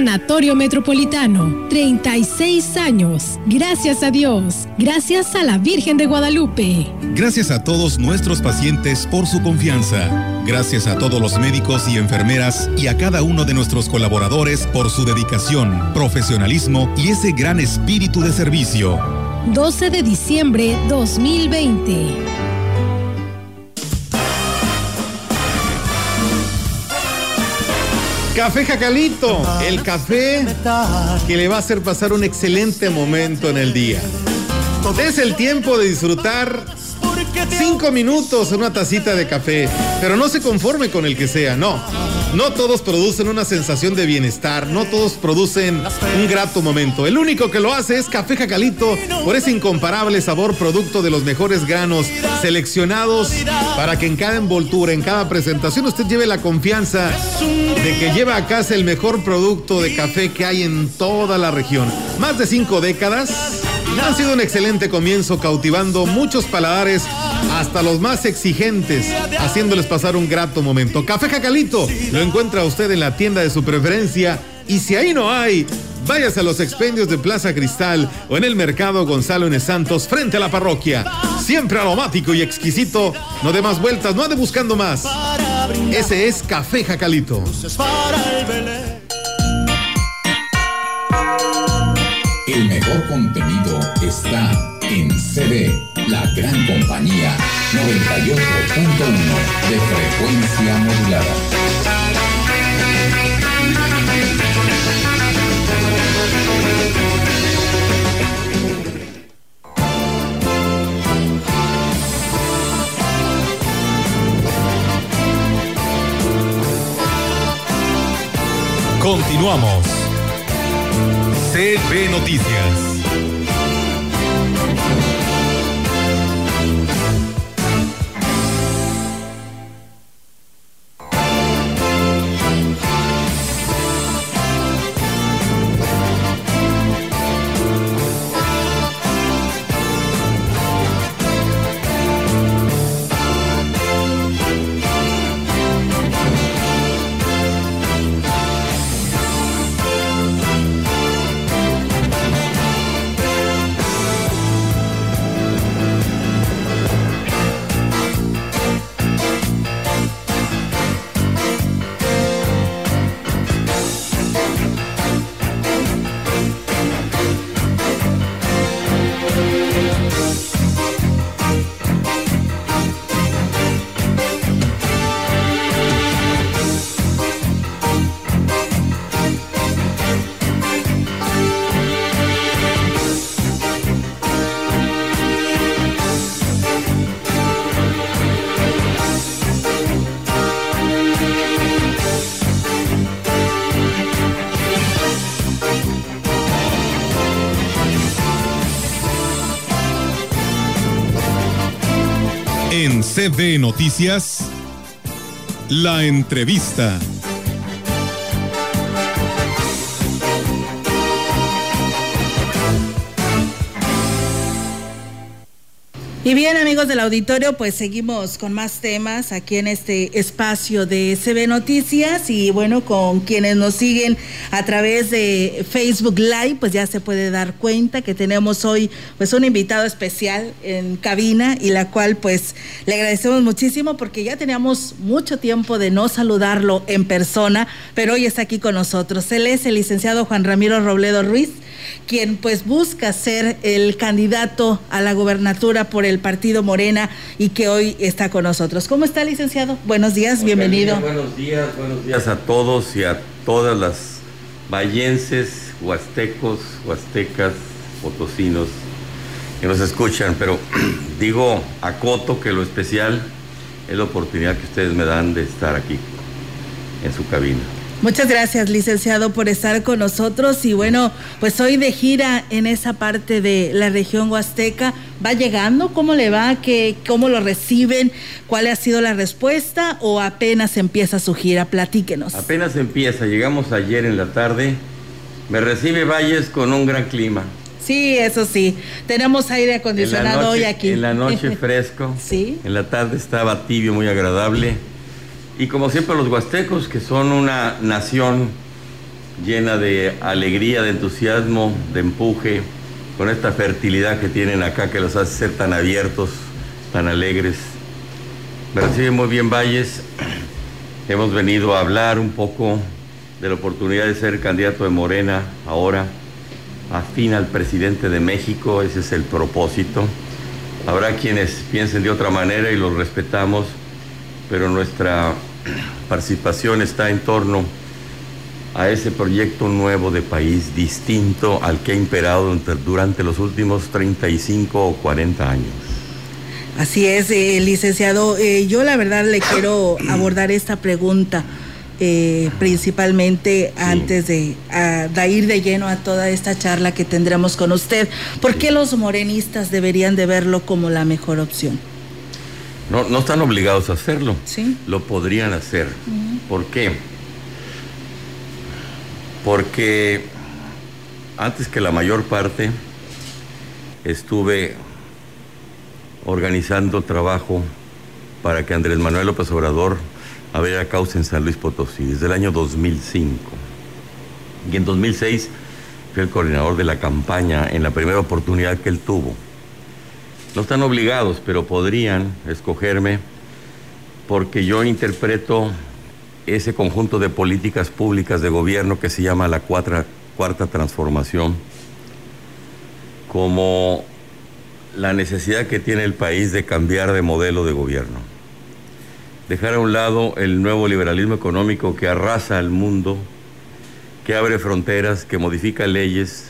Sanatorio Metropolitano, 36 años. Gracias a Dios. Gracias a la Virgen de Guadalupe. Gracias a todos nuestros pacientes por su confianza. Gracias a todos los médicos y enfermeras y a cada uno de nuestros colaboradores por su dedicación, profesionalismo y ese gran espíritu de servicio. 12 de diciembre 2020. Café Jacalito, el café que le va a hacer pasar un excelente momento en el día. Es el tiempo de disfrutar cinco minutos en una tacita de café, pero no se conforme con el que sea, no. No todos producen una sensación de bienestar, no todos producen un grato momento. El único que lo hace es Café Jacalito por ese incomparable sabor producto de los mejores granos seleccionados para que en cada envoltura, en cada presentación usted lleve la confianza de que lleva a casa el mejor producto de café que hay en toda la región. Más de cinco décadas han sido un excelente comienzo cautivando muchos paladares hasta los más exigentes, haciéndoles pasar un grato momento. Café Jacalito lo encuentra usted en la tienda de su preferencia y si ahí no hay, váyase a los expendios de Plaza Cristal o en el mercado Gonzalo N. Santos frente a la parroquia. Siempre aromático y exquisito, no de más vueltas, no ande buscando más. Ese es Café Jacalito. El mejor contenido está en CD, la gran compañía 98.1 de frecuencia modulada. Continuamos. CB Noticias. CB Noticias, la entrevista. Y bien amigos del auditorio, pues seguimos con más temas aquí en este espacio de CB Noticias y bueno, con quienes nos siguen a través de Facebook Live, pues ya se puede dar cuenta que tenemos hoy pues un invitado especial en cabina y la cual pues le agradecemos muchísimo porque ya teníamos mucho tiempo de no saludarlo en persona, pero hoy está aquí con nosotros. Él es el licenciado Juan Ramiro Robledo Ruiz quien pues busca ser el candidato a la gobernatura por el partido Morena y que hoy está con nosotros. ¿Cómo está, licenciado? Buenos días, bienvenido. buenos días, buenos días a todos y a todas las vallenses, huastecos, huastecas, potosinos que nos escuchan, pero [clears throat] digo a Coto que lo especial es la oportunidad que ustedes me dan de estar aquí en su cabina. Muchas gracias, licenciado, por estar con nosotros. Y bueno, pues hoy de gira en esa parte de la región huasteca. ¿Va llegando? ¿Cómo le va? ¿Qué, ¿Cómo lo reciben? ¿Cuál ha sido la respuesta? ¿O apenas empieza su gira? Platíquenos. Apenas empieza. Llegamos ayer en la tarde. Me recibe Valles con un gran clima. Sí, eso sí. Tenemos aire acondicionado hoy aquí. En la noche [laughs] fresco. sí. En la tarde estaba tibio, muy agradable y como siempre los huastecos, que son una nación llena de alegría, de entusiasmo, de empuje, con esta fertilidad que tienen acá que los hace ser tan abiertos, tan alegres. Me recibe muy bien Valles. [clears throat] Hemos venido a hablar un poco de la oportunidad de ser candidato de Morena ahora, afín al presidente de México, ese es el propósito. Habrá quienes piensen de otra manera y los respetamos, pero nuestra participación está en torno a ese proyecto nuevo de país distinto al que ha imperado durante los últimos 35 o 40 años. Así es, eh, licenciado. Eh, yo la verdad le quiero abordar esta pregunta. Eh, principalmente antes de, de, ir de lleno a toda esta charla que tendremos con usted. ¿Por qué los morenistas deberían de verlo como la mejor opción? No, no están obligados a hacerlo. Sí. Lo podrían hacer. ¿Por qué? Porque antes que la mayor parte estuve organizando trabajo para que Andrés Manuel López Obrador abriera causa en San Luis Potosí desde el año 2005. Y en 2006 fui el coordinador de la campaña en la primera oportunidad que él tuvo. No están obligados, pero podrían escogerme porque yo interpreto ese conjunto de políticas públicas de gobierno que se llama la cuarta, cuarta transformación como la necesidad que tiene el país de cambiar de modelo de gobierno. Dejar a un lado el nuevo liberalismo económico que arrasa al mundo, que abre fronteras, que modifica leyes,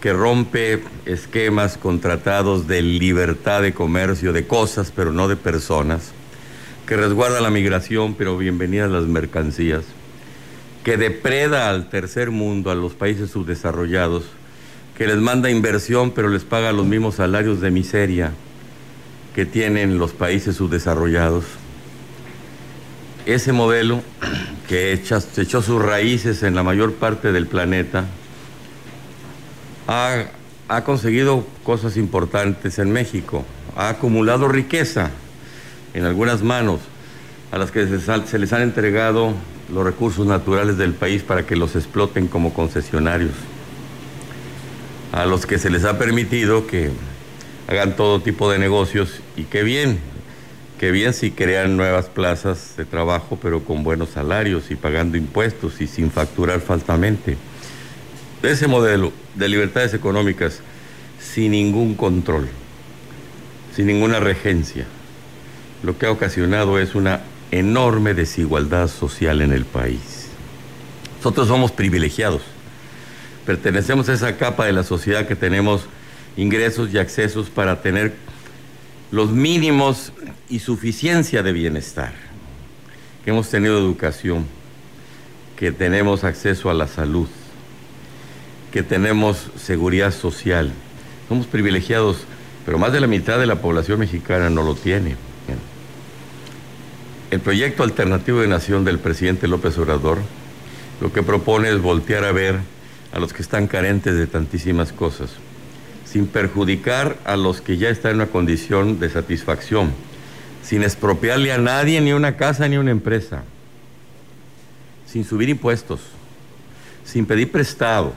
que rompe esquemas con tratados de libertad de comercio de cosas, pero no de personas, que resguarda la migración, pero bienvenidas las mercancías, que depreda al tercer mundo, a los países subdesarrollados, que les manda inversión, pero les paga los mismos salarios de miseria que tienen los países subdesarrollados. Ese modelo que echó sus raíces en la mayor parte del planeta, ha, conseguido cosas importantes en México, ha acumulado riqueza en algunas manos a las que se, les han entregado los recursos naturales del país para que los exploten como concesionarios, a los que se les ha permitido que hagan todo tipo de negocios y qué bien, qué bien si crean nuevas plazas de trabajo pero con buenos salarios y pagando impuestos y sin facturar faltamente ese modelo de libertades económicas sin ningún control, sin ninguna regencia, lo que ha ocasionado es una enorme desigualdad social en el país. Nosotros somos privilegiados, pertenecemos a esa capa de la sociedad que tenemos ingresos y accesos para tener los mínimos y suficiencia de bienestar, que hemos tenido educación, que tenemos acceso a la salud, que tenemos seguridad social. Somos privilegiados, pero más de la mitad de la población mexicana no lo tiene. el proyecto alternativo de nación del presidente López Obrador lo que propone es voltear a ver a los que están carentes de tantísimas cosas, sin perjudicar a los que ya están en una condición de satisfacción, sin expropiarle a nadie ni una casa ni una empresa, sin subir impuestos, sin pedir prestado,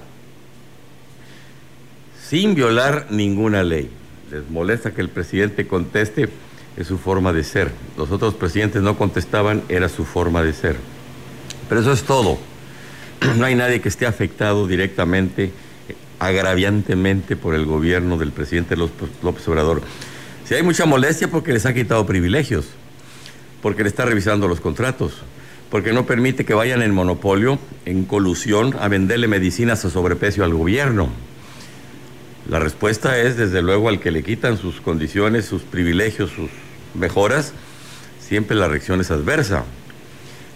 sin violar ninguna ley. Les molesta que el presidente conteste, es su forma de ser. Los otros presidentes no contestaban, era su forma de ser. Pero eso es todo. [clears throat] No hay nadie que esté afectado directamente, agraviantemente por el gobierno del presidente López Obrador. Si hay mucha molestia porque les ha quitado privilegios, porque le está revisando los contratos, porque no permite que vayan en monopolio, en colusión, a venderle medicinas a sobreprecio al gobierno. La respuesta es, desde luego, al que le quitan sus condiciones, sus privilegios, sus mejoras, siempre la reacción es adversa.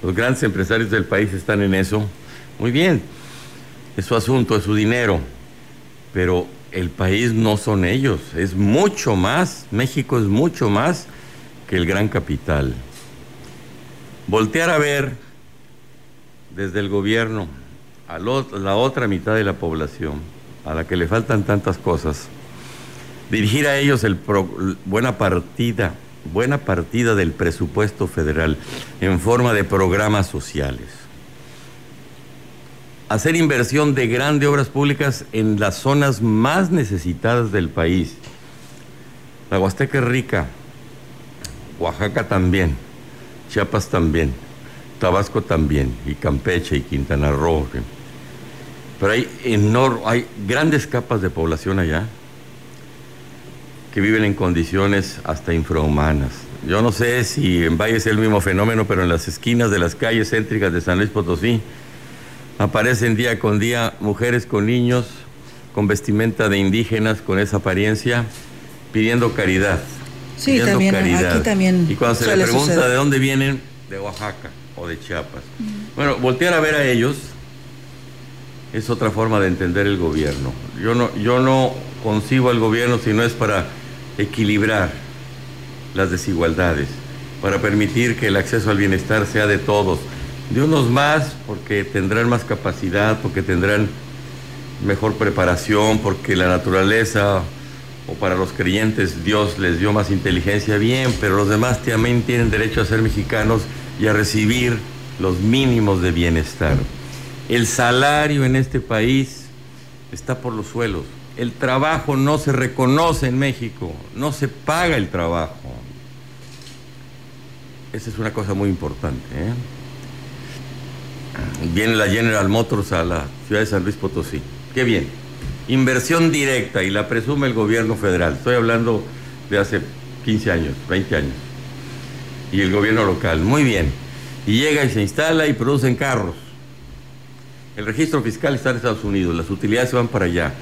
Los grandes empresarios del país están en eso. Muy bien, es su asunto, es su dinero, pero el país no son ellos, es mucho más, México es mucho más que el gran capital. Voltear a ver desde el gobierno a la otra mitad de la población, a la que le faltan tantas cosas, dirigir a ellos el buena partida, buena partida del presupuesto federal en forma de programas sociales. Hacer inversión de grandes obras públicas en las zonas más necesitadas del país. La Huasteca es rica, Oaxaca también, Chiapas también, Tabasco también, y Campeche y Quintana Roo. Pero hay, hay grandes capas de población allá que viven en condiciones hasta infrahumanas. Yo no sé si en Valle es el mismo fenómeno, pero en las esquinas de las calles céntricas de San Luis Potosí aparecen día con día mujeres con niños, con vestimenta de indígenas, con esa apariencia, pidiendo caridad. Sí, también, aquí también. Y cuando se le pregunta de dónde vienen, de Oaxaca o de Chiapas. Bueno, voltear a ver a ellos es otra forma de entender el gobierno. Yo no, concibo al gobierno si no es para equilibrar las desigualdades, para permitir que el acceso al bienestar sea de todos, de unos más porque tendrán más capacidad, porque tendrán mejor preparación, porque la naturaleza o para los creyentes Dios les dio más inteligencia, bien, pero los demás también tienen derecho a ser mexicanos y a recibir los mínimos de bienestar. El salario en este país está por los suelos. El trabajo no se reconoce en México, no se paga el trabajo. Esa es una cosa muy importante. ¿eh? Viene la General Motors a la ciudad de San Luis Potosí. Qué bien. Inversión directa y la presume el gobierno federal. Estoy hablando de hace 15 años, 20 años. Y el gobierno local. Muy bien. Y llega y se instala y producen carros el registro fiscal está en Estados Unidos, las utilidades se van para allá.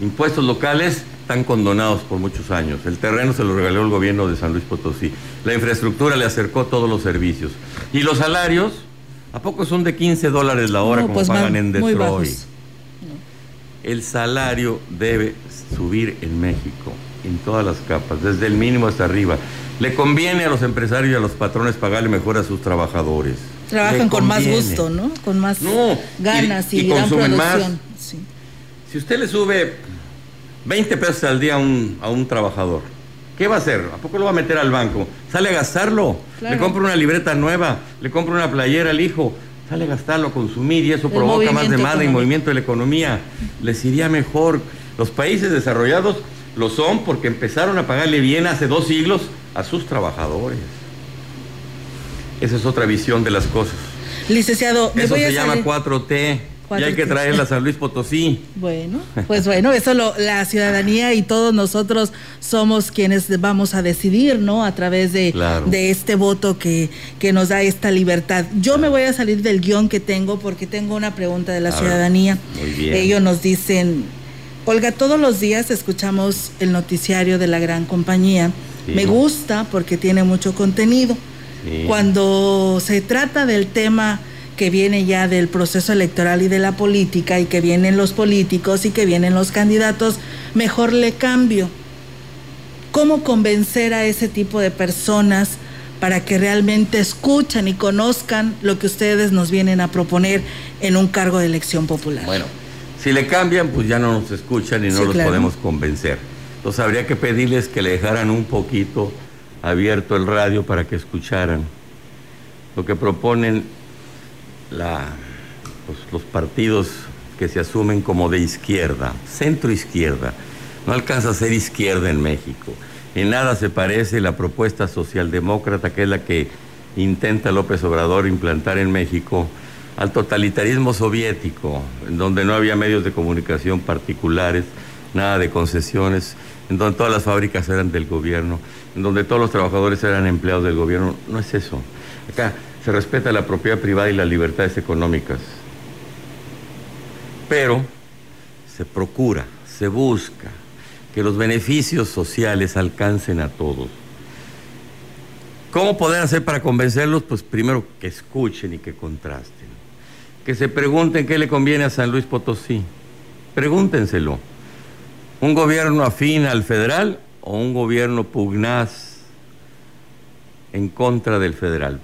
Impuestos locales están condonados por muchos años. El terreno se lo regaló el gobierno de San Luis Potosí. La infraestructura le acercó todos los servicios. Y los salarios, ¿a poco son de 15 dólares la hora como pues pagan en Detroit? El salario debe subir en México, en todas las capas, desde el mínimo hasta arriba. Le conviene a los empresarios y a los patrones pagarle mejor a sus trabajadores. Trabajan con más gusto, ¿no? Con más ganas y, consumen más. Si usted le sube 20 pesos al día a un, a un trabajador, ¿qué va a hacer? ¿A poco lo va a meter al banco? Sale a gastarlo. Le compra una libreta nueva, le compra una playera al hijo, sale a gastarlo, consumir y eso provoca más demanda y movimiento de la economía. Les iría mejor. Los países desarrollados lo son porque empezaron a pagarle bien hace dos siglos a sus trabajadores. Esa es otra visión de las cosas. Licenciado, me eso se llama 4T. Y hay que traerla a San Luis Potosí. [laughs] Bueno, pues bueno, eso lo, la ciudadanía y todos nosotros somos quienes vamos a decidir, ¿no? A través de, de este voto que, que, nos da esta libertad. Yo me voy a salir del guion que tengo porque tengo una pregunta de la ciudadanía. muy bien. Ellos nos dicen, Olga, todos los días escuchamos el noticiario de la gran compañía. Me gusta porque tiene mucho contenido. Cuando se trata del tema que viene ya del proceso electoral y de la política y que vienen los políticos y que vienen los candidatos, mejor le cambio. ¿Cómo convencer a ese tipo de personas para que realmente escuchen y conozcan lo que ustedes nos vienen a proponer en un cargo de elección popular. Bueno, si le cambian, pues ya no nos escuchan y no los podemos convencer. Entonces habría que pedirles que le dejaran un poquito abierto el radio para que escucharan lo que proponen los partidos que se asumen como de izquierda, centro izquierda. No alcanza a ser izquierda en México. En nada se parece la propuesta socialdemócrata que es la que intenta López Obrador implantar en México al totalitarismo soviético, en donde no había medios de comunicación particulares, nada de concesiones, en donde todas las fábricas eran del gobierno, en donde todos los trabajadores eran empleados del gobierno. No es eso. Acá se respeta la propiedad privada y las libertades económicas. Pero se procura, se busca que los beneficios sociales alcancen a todos. ¿Cómo poder hacer para convencerlos? Pues primero que escuchen y que contrasten. Que se pregunten qué le conviene a San Luis Potosí. Pregúntenselo. ¿Un gobierno afín al federal o un gobierno pugnaz en contra del federal?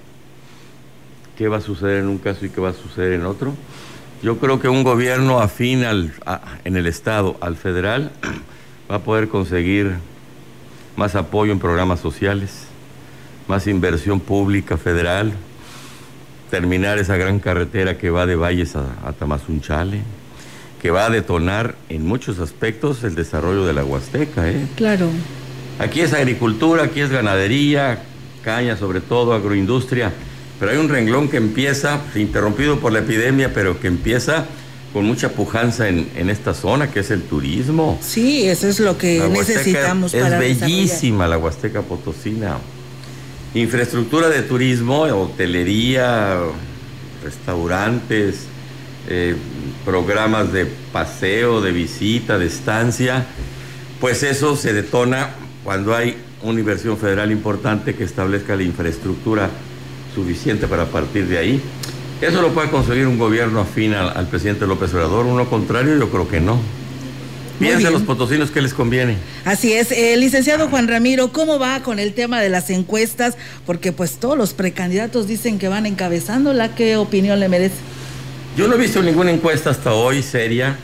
¿Qué va a suceder en un caso y qué va a suceder en otro? Yo creo que un gobierno afín al, en el Estado al federal [clears throat] va a poder conseguir más apoyo en programas sociales, más inversión pública federal, terminar esa gran carretera que va de Valles a, Tamazunchale, que va a detonar en muchos aspectos el desarrollo de la Huasteca. ¿eh? Claro. Aquí es agricultura, aquí es ganadería, caña sobre todo, agroindustria, pero hay un renglón que empieza, interrumpido por la epidemia, pero que empieza con mucha pujanza en, esta zona, que es el turismo. Sí, eso es lo que necesitamos es para Es bellísima la Huasteca Potosina. Infraestructura de turismo, hotelería, restaurantes, eh, programas de paseo, de visita, de estancia, pues eso se detona cuando hay una inversión federal importante que establezca la infraestructura suficiente para partir de ahí. ¿Eso lo puede conseguir un gobierno afín al, presidente López Obrador? Uno contrario, yo creo que no. Piensen los potosinos que les conviene. Así es, eh, licenciado Juan Ramiro, ¿cómo va con el tema de las encuestas? Porque pues todos los precandidatos dicen que van encabezándola. ¿Qué opinión le merece? Yo no he visto ninguna encuesta hasta hoy seria,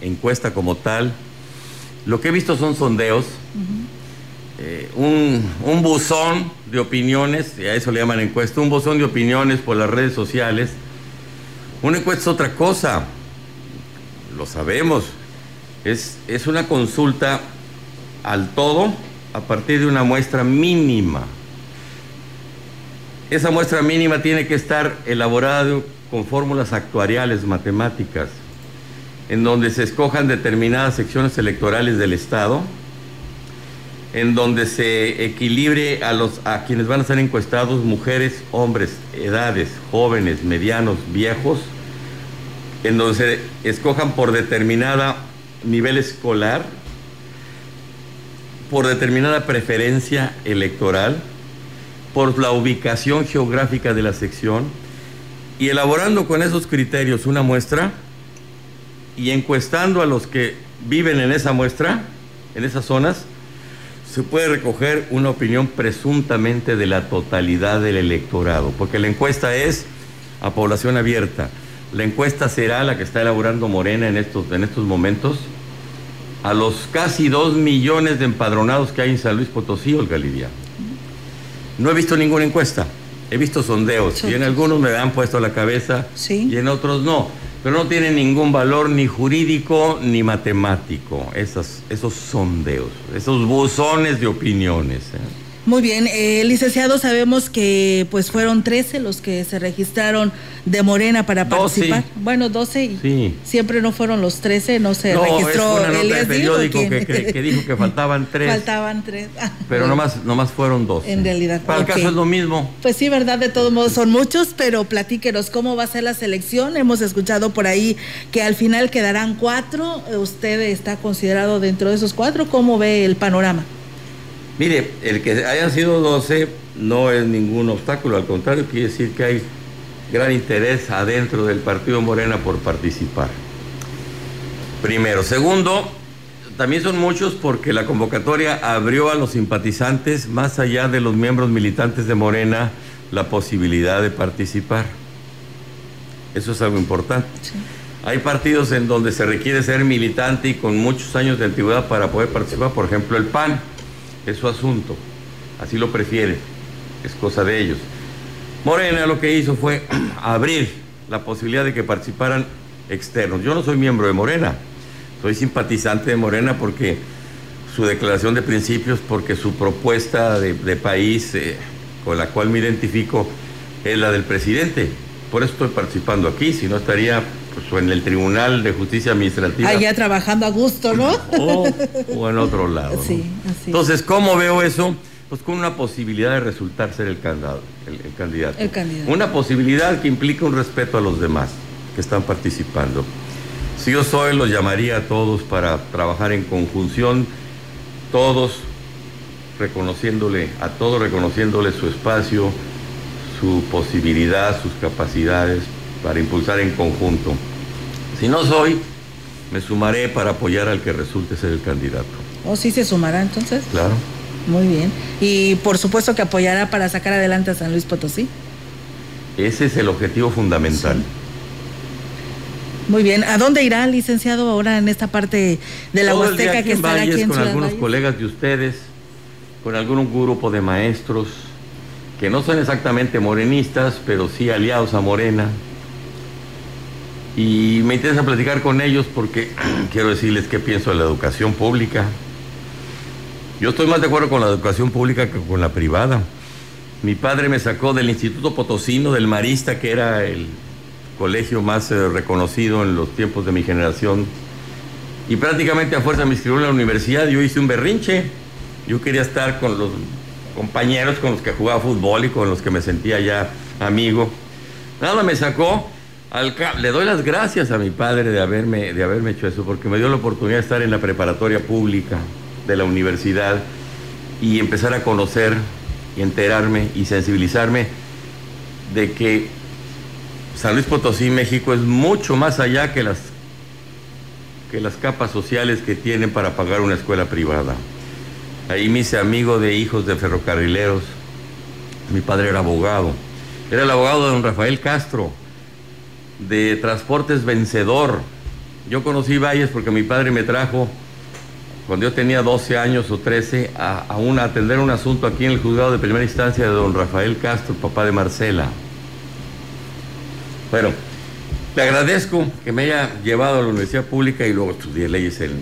encuesta como tal. Lo que he visto son sondeos, eh, un, buzón de opiniones, y a eso le llaman encuesta, un buzón de opiniones por las redes sociales. Una encuesta es otra cosa, lo sabemos, es, es una consulta al todo a partir de una muestra mínima. Esa muestra mínima tiene que estar elaborada con fórmulas actuariales, matemáticas, en donde se escojan determinadas secciones electorales del Estado, en donde se equilibre a, los, a quienes van a ser encuestados, mujeres, hombres, edades, jóvenes, medianos, viejos, en donde se escojan por determinada nivel escolar, por determinada preferencia electoral, por la ubicación geográfica de la sección, y elaborando con esos criterios una muestra y encuestando a los que viven en esa muestra, en esas zonas, se puede recoger una opinión presuntamente de la totalidad del electorado, porque la encuesta es a población abierta. La encuesta será la que está elaborando Morena en estos, en estos momentos a los casi dos millones de empadronados que hay en San Luis Potosí, Olga Lidia. No he visto ninguna encuesta, he visto sondeos y en algunos me han puesto la cabeza y en otros no pero no tiene ningún valor ni jurídico ni matemático, esos, esos sondeos, esos buzones de opiniones. ¿eh? Muy bien, eh, licenciado, sabemos que pues fueron 13 los que se registraron de Morena para participar. Bueno, 12 y siempre no fueron los 13, no se registró es una nota de periódico que, dijo que [laughs] faltaban 3. Faltaban 3. Ah, [laughs] pero nomás, nomás fueron 12. En realidad. Para el caso es lo mismo. Pues sí, verdad, de todos modos son muchos, pero platíquenos cómo va a ser la selección. Hemos escuchado por ahí que al final quedarán cuatro. ¿Usted está considerado dentro de esos cuatro? ¿Cómo ve el panorama? Mire, el que hayan sido 12 no es ningún obstáculo, al contrario, quiere decir que hay gran interés adentro del partido Morena por participar. Primero. Segundo, también son muchos porque la convocatoria abrió a los simpatizantes, más allá de los miembros militantes de Morena, la posibilidad de participar. Eso es algo importante. Hay partidos en donde se requiere ser militante y con muchos años de antigüedad para poder participar, por ejemplo el PAN, es su asunto, así lo prefiere, es cosa de ellos. Morena lo que hizo fue [clears throat] abrir la posibilidad de que participaran externos. Yo no soy miembro de Morena, soy simpatizante de Morena porque su declaración de principios, porque su propuesta de, país eh, con la cual me identifico es la del presidente. Por eso estoy participando aquí, si no estaría pues, en el Tribunal de Justicia Administrativa. Allá trabajando a gusto, ¿no? [laughs] O, en otro lado. Sí, así. Entonces, ¿cómo veo eso? Pues con una posibilidad de resultar ser el, candidato, el, candidato. El candidato. Una posibilidad que implica un respeto a los demás que están participando. Si yo soy, los llamaría a todos para trabajar en conjunción, todos reconociéndole, a todos reconociéndole su espacio, su posibilidad, sus capacidades para impulsar en conjunto. Si no soy, me sumaré para apoyar al que resulte ser el candidato. ¿O sí se sumará entonces? Claro. Muy bien. Y por supuesto que apoyará para sacar adelante a San Luis Potosí. Ese es el objetivo fundamental. Muy bien. ¿A dónde irá, licenciado, ahora en esta parte de la Huasteca que estará aquí en con algunos colegas de ustedes, con algún grupo de maestros, que no son exactamente morenistas, pero sí aliados a Morena. Y me interesa platicar con ellos porque [clears throat] quiero decirles qué pienso de la educación pública. Yo estoy más de acuerdo con la educación pública que con la privada. Mi padre me sacó del Instituto Potosino, del Marista, que era el colegio más eh, reconocido en los tiempos de mi generación. Y prácticamente a fuerza me inscribió en la universidad. Yo hice un berrinche. Yo quería estar con los compañeros con los que jugaba fútbol y con los que me sentía ya amigo. Nada me sacó. Al le doy las gracias a mi padre de haberme, de haberme hecho eso, porque me dio la oportunidad de estar en la preparatoria pública de la universidad y empezar a conocer y enterarme y sensibilizarme de que San Luis Potosí, México, es mucho más allá que las, que las capas sociales que tienen para pagar una escuela privada. Ahí me hice amigo de hijos de ferrocarrileros. Mi padre era abogado. Era el abogado de don Rafael Castro, de Transportes Vencedor. Yo conocí Valles porque mi padre me trajo, cuando yo tenía 12 años o 13, a, a atender un asunto aquí en el juzgado de primera instancia de don Rafael Castro, papá de Marcela. Bueno, le agradezco que me haya llevado a la universidad pública y luego estudié leyes en,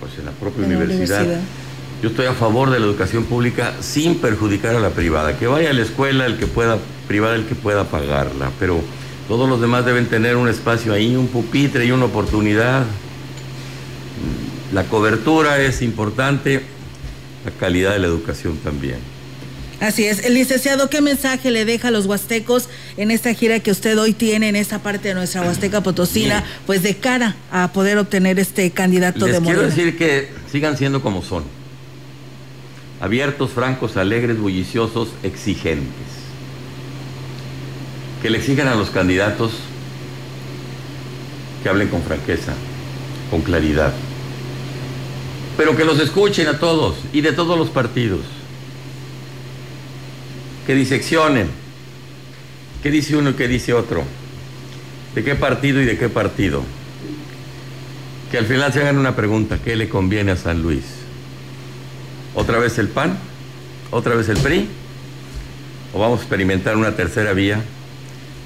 pues, en la propia universidad. Yo estoy a favor de la educación pública sin perjudicar a la privada. Que vaya a la escuela el que pueda, privada el que pueda pagarla, pero todos los demás deben tener un espacio ahí, un pupitre y una oportunidad. La cobertura es importante, la calidad de la educación también. Así es. El licenciado, ¿qué mensaje le deja a los huastecos en esta gira que usted hoy tiene en esta parte de nuestra Huasteca Potosina, pues de cara a poder obtener este candidato Les de Quiero decir que sigan siendo como son abiertos, francos, alegres, bulliciosos, exigentes. Que le exijan a los candidatos que hablen con franqueza, con claridad, pero que los escuchen a todos y de todos los partidos, que diseccionen. Qué dice uno y qué dice otro, de qué partido y de qué partido, que al final se hagan una pregunta, ¿qué le conviene a San Luis? ¿Otra vez el PAN? ¿Otra vez el PRI? ¿O vamos a experimentar una tercera vía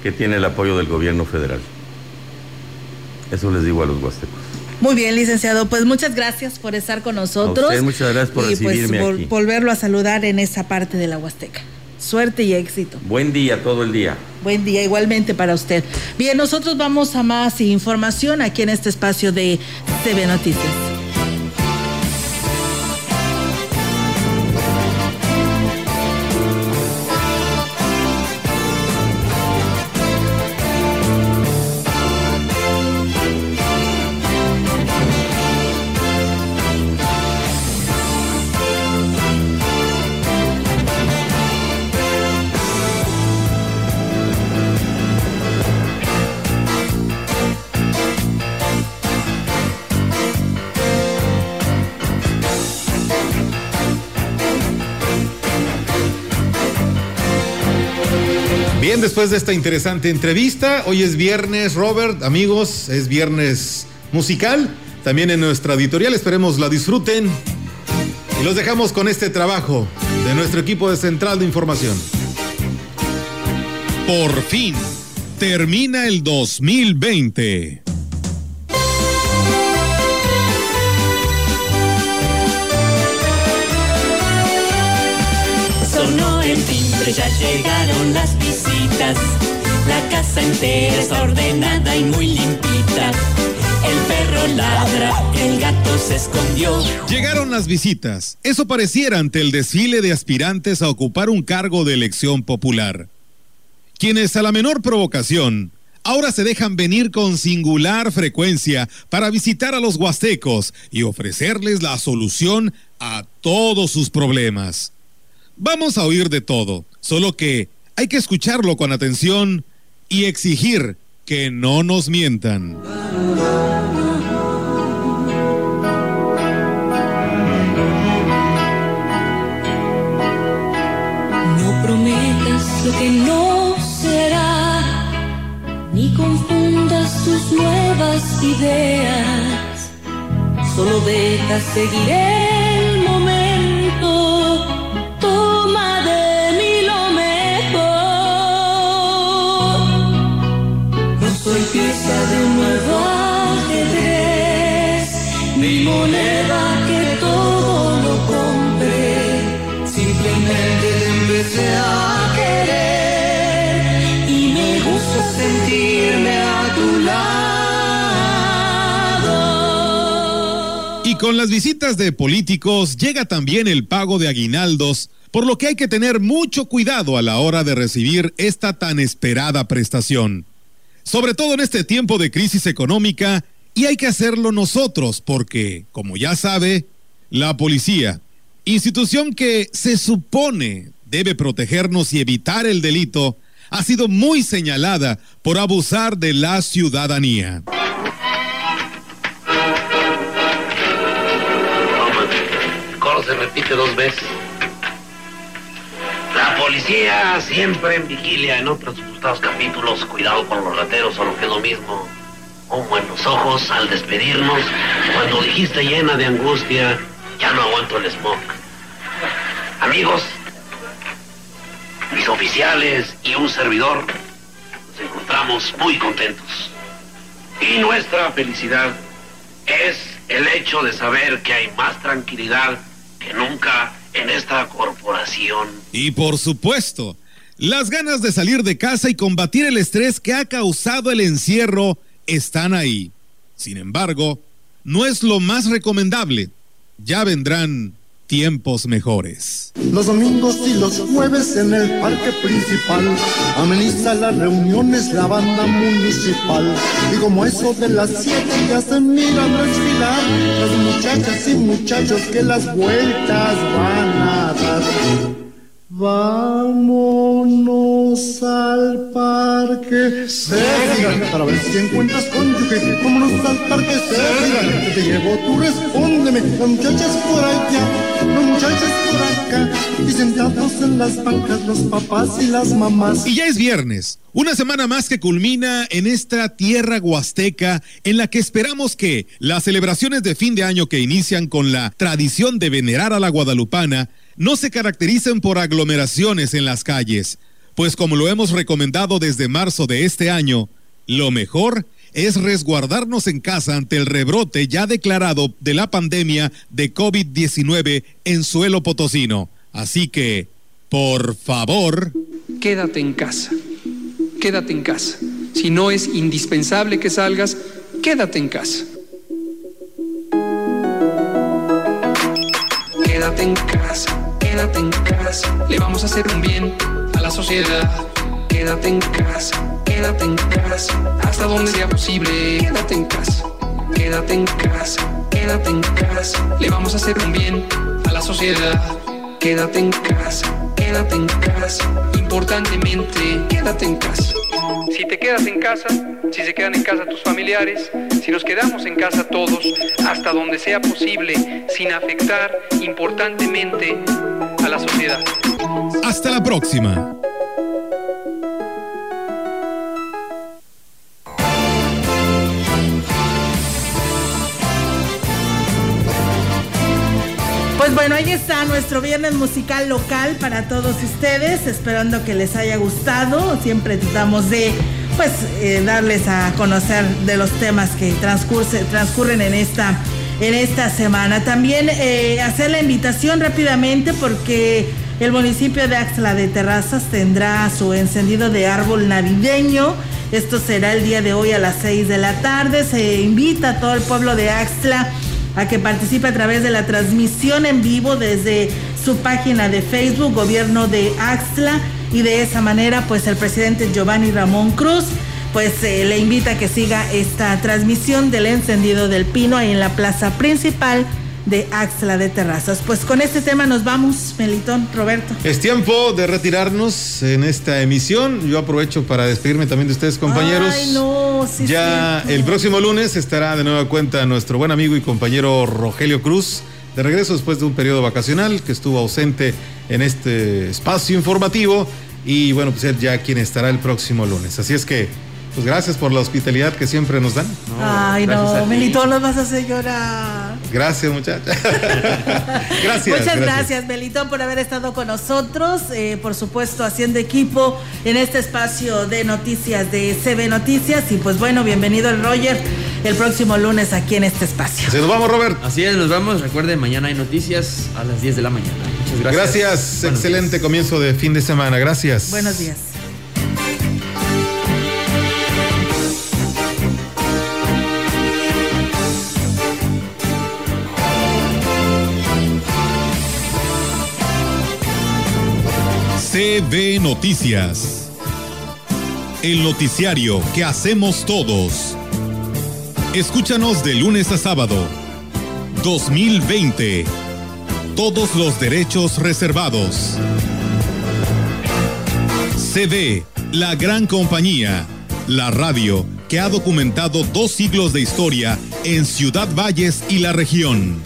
que tiene el apoyo del gobierno federal? Eso les digo a los huastecos. Muy bien, licenciado. Pues muchas gracias por estar con nosotros. muchas gracias por y pues, recibirme pues, volverlo a saludar en esa parte de la Huasteca. Suerte y éxito. Buen día, todo el día. Buen día, igualmente para usted. Bien, nosotros vamos a más información aquí en este espacio de TV Noticias. Después de esta interesante entrevista, hoy es viernes, Robert, amigos, es viernes musical. También en nuestra editorial, esperemos la disfruten. Y los dejamos con este trabajo de nuestro equipo de Central de Información. Por fin, termina el 2020. Llegaron las visitas. La casa entera ordenada y muy limpita. El perro ladra, el gato se escondió. Llegaron las visitas. Eso pareciera ante el desfile de aspirantes a ocupar un cargo de elección popular. Quienes a la menor provocación ahora se dejan venir con singular frecuencia para visitar a los huastecos y ofrecerles la solución a todos sus problemas. Vamos a oír de todo, solo que hay que escucharlo con atención y exigir que no nos mientan. No prometas lo que no será, ni confundas tus nuevas ideas. Solo deja seguir el con las visitas de políticos llega también el pago de aguinaldos, por lo que hay que tener mucho cuidado a la hora de recibir esta tan esperada prestación. Sobre todo en este tiempo de crisis económica, y hay que hacerlo nosotros porque, como ya sabe, la policía, institución que se supone debe protegernos y evitar el delito, ha sido muy señalada por abusar de la ciudadanía. Se repite dos veces. La policía siempre en vigilia en otros supuestos capítulos. Cuidado con los rateros o lo que es lo mismo. En los ojos al despedirnos. Cuando dijiste llena de angustia, ya no aguanto el smog. Amigos, mis oficiales y un servidor nos encontramos muy contentos. Y nuestra felicidad es el hecho de saber que hay más tranquilidad que nunca en esta corporación. Y por supuesto, las ganas de salir de casa y combatir el estrés que ha causado el encierro están ahí. Sin embargo, no es lo más recomendable. Ya vendrán tiempos mejores. Los domingos y los jueves en el parque principal ameniza las reuniones la banda municipal. Y como eso de las siete ya se miran desfilar las muchachas y muchachos que las vueltas van a dar. Vámonos al parque Sergan para ver si encuentras cónyuge. Vámonos al parque Sergan, que te llevo, tú respóndeme. Las muchachas por allá, muchachos por acá. Y sentados en las bancas los papás y las mamás. Y ya es viernes, una semana más que culmina en esta tierra huasteca en la que esperamos que las celebraciones de fin de año que inician con la tradición de venerar a la guadalupana no se caractericen por aglomeraciones en las calles, pues como lo hemos recomendado desde marzo de este año, lo mejor es resguardarnos en casa ante el rebrote ya declarado de la pandemia de COVID-19 en suelo potosino. Así que, por favor... Quédate en casa, quédate en casa. Si no es indispensable que salgas, quédate en casa. Quédate en casa, quédate en casa. Le vamos a hacer un bien a la sociedad. Quédate en casa, quédate en casa. Hasta donde sea posible, quédate en casa. Quédate en casa, quédate en casa. Le vamos a hacer un bien a la sociedad. Quédate en casa, quédate en casa. Importantemente, quédate en casa. Si te quedas en casa, si se quedan en casa tus familiares, si nos quedamos en casa todos, hasta donde sea posible, sin afectar importantemente a la sociedad. Hasta la próxima. Bueno, ahí está nuestro viernes musical local para todos ustedes, esperando que les haya gustado. Siempre tratamos de pues eh, darles a conocer de los temas que transcurren en esta, en esta semana. También eh, hacer la invitación rápidamente porque el municipio de Axla de Terrazas tendrá su encendido de árbol navideño. Esto será el día de hoy a las 6 de la tarde. Se invita a todo el pueblo de Axla a que participe a través de la transmisión en vivo desde su página de Facebook, Gobierno de Axla, y de esa manera, pues el presidente Giovanni Ramón Cruz, pues eh, le invita a que siga esta transmisión del encendido del pino ahí en la plaza principal de Axla de Terrazas. Pues con este tema nos vamos, Melitón, Roberto. Es tiempo de retirarnos en esta emisión. Yo aprovecho para despedirme también de ustedes, compañeros. Ay, no, sí, Ya el próximo lunes estará de nueva cuenta nuestro buen amigo y compañero Rogelio Cruz, de regreso después de un periodo vacacional que estuvo ausente en este espacio informativo. Y bueno, pues él ya quien estará el próximo lunes. Así es que pues gracias por la hospitalidad que siempre nos dan. Ay, no, Melitón, nos vas a hacer llorar. Gracias, muchacha. [laughs] gracias. Muchas gracias, Melitón, por haber estado con nosotros. Eh, por supuesto, haciendo equipo en este espacio de noticias de CB Noticias. Y pues bueno, bienvenido el Roger el próximo lunes aquí en este espacio. Así nos vamos, Robert. Así es, nos vamos. Recuerden, mañana hay noticias a las 10 de la mañana. Muchas gracias. Gracias. Excelente comienzo de fin de semana. Gracias. Buenos días. CB Noticias. El noticiario que hacemos todos. Escúchanos de lunes a sábado. 2020. Todos los derechos reservados. CB, la gran compañía. La radio que ha documentado dos siglos de historia en Ciudad Valles y la región.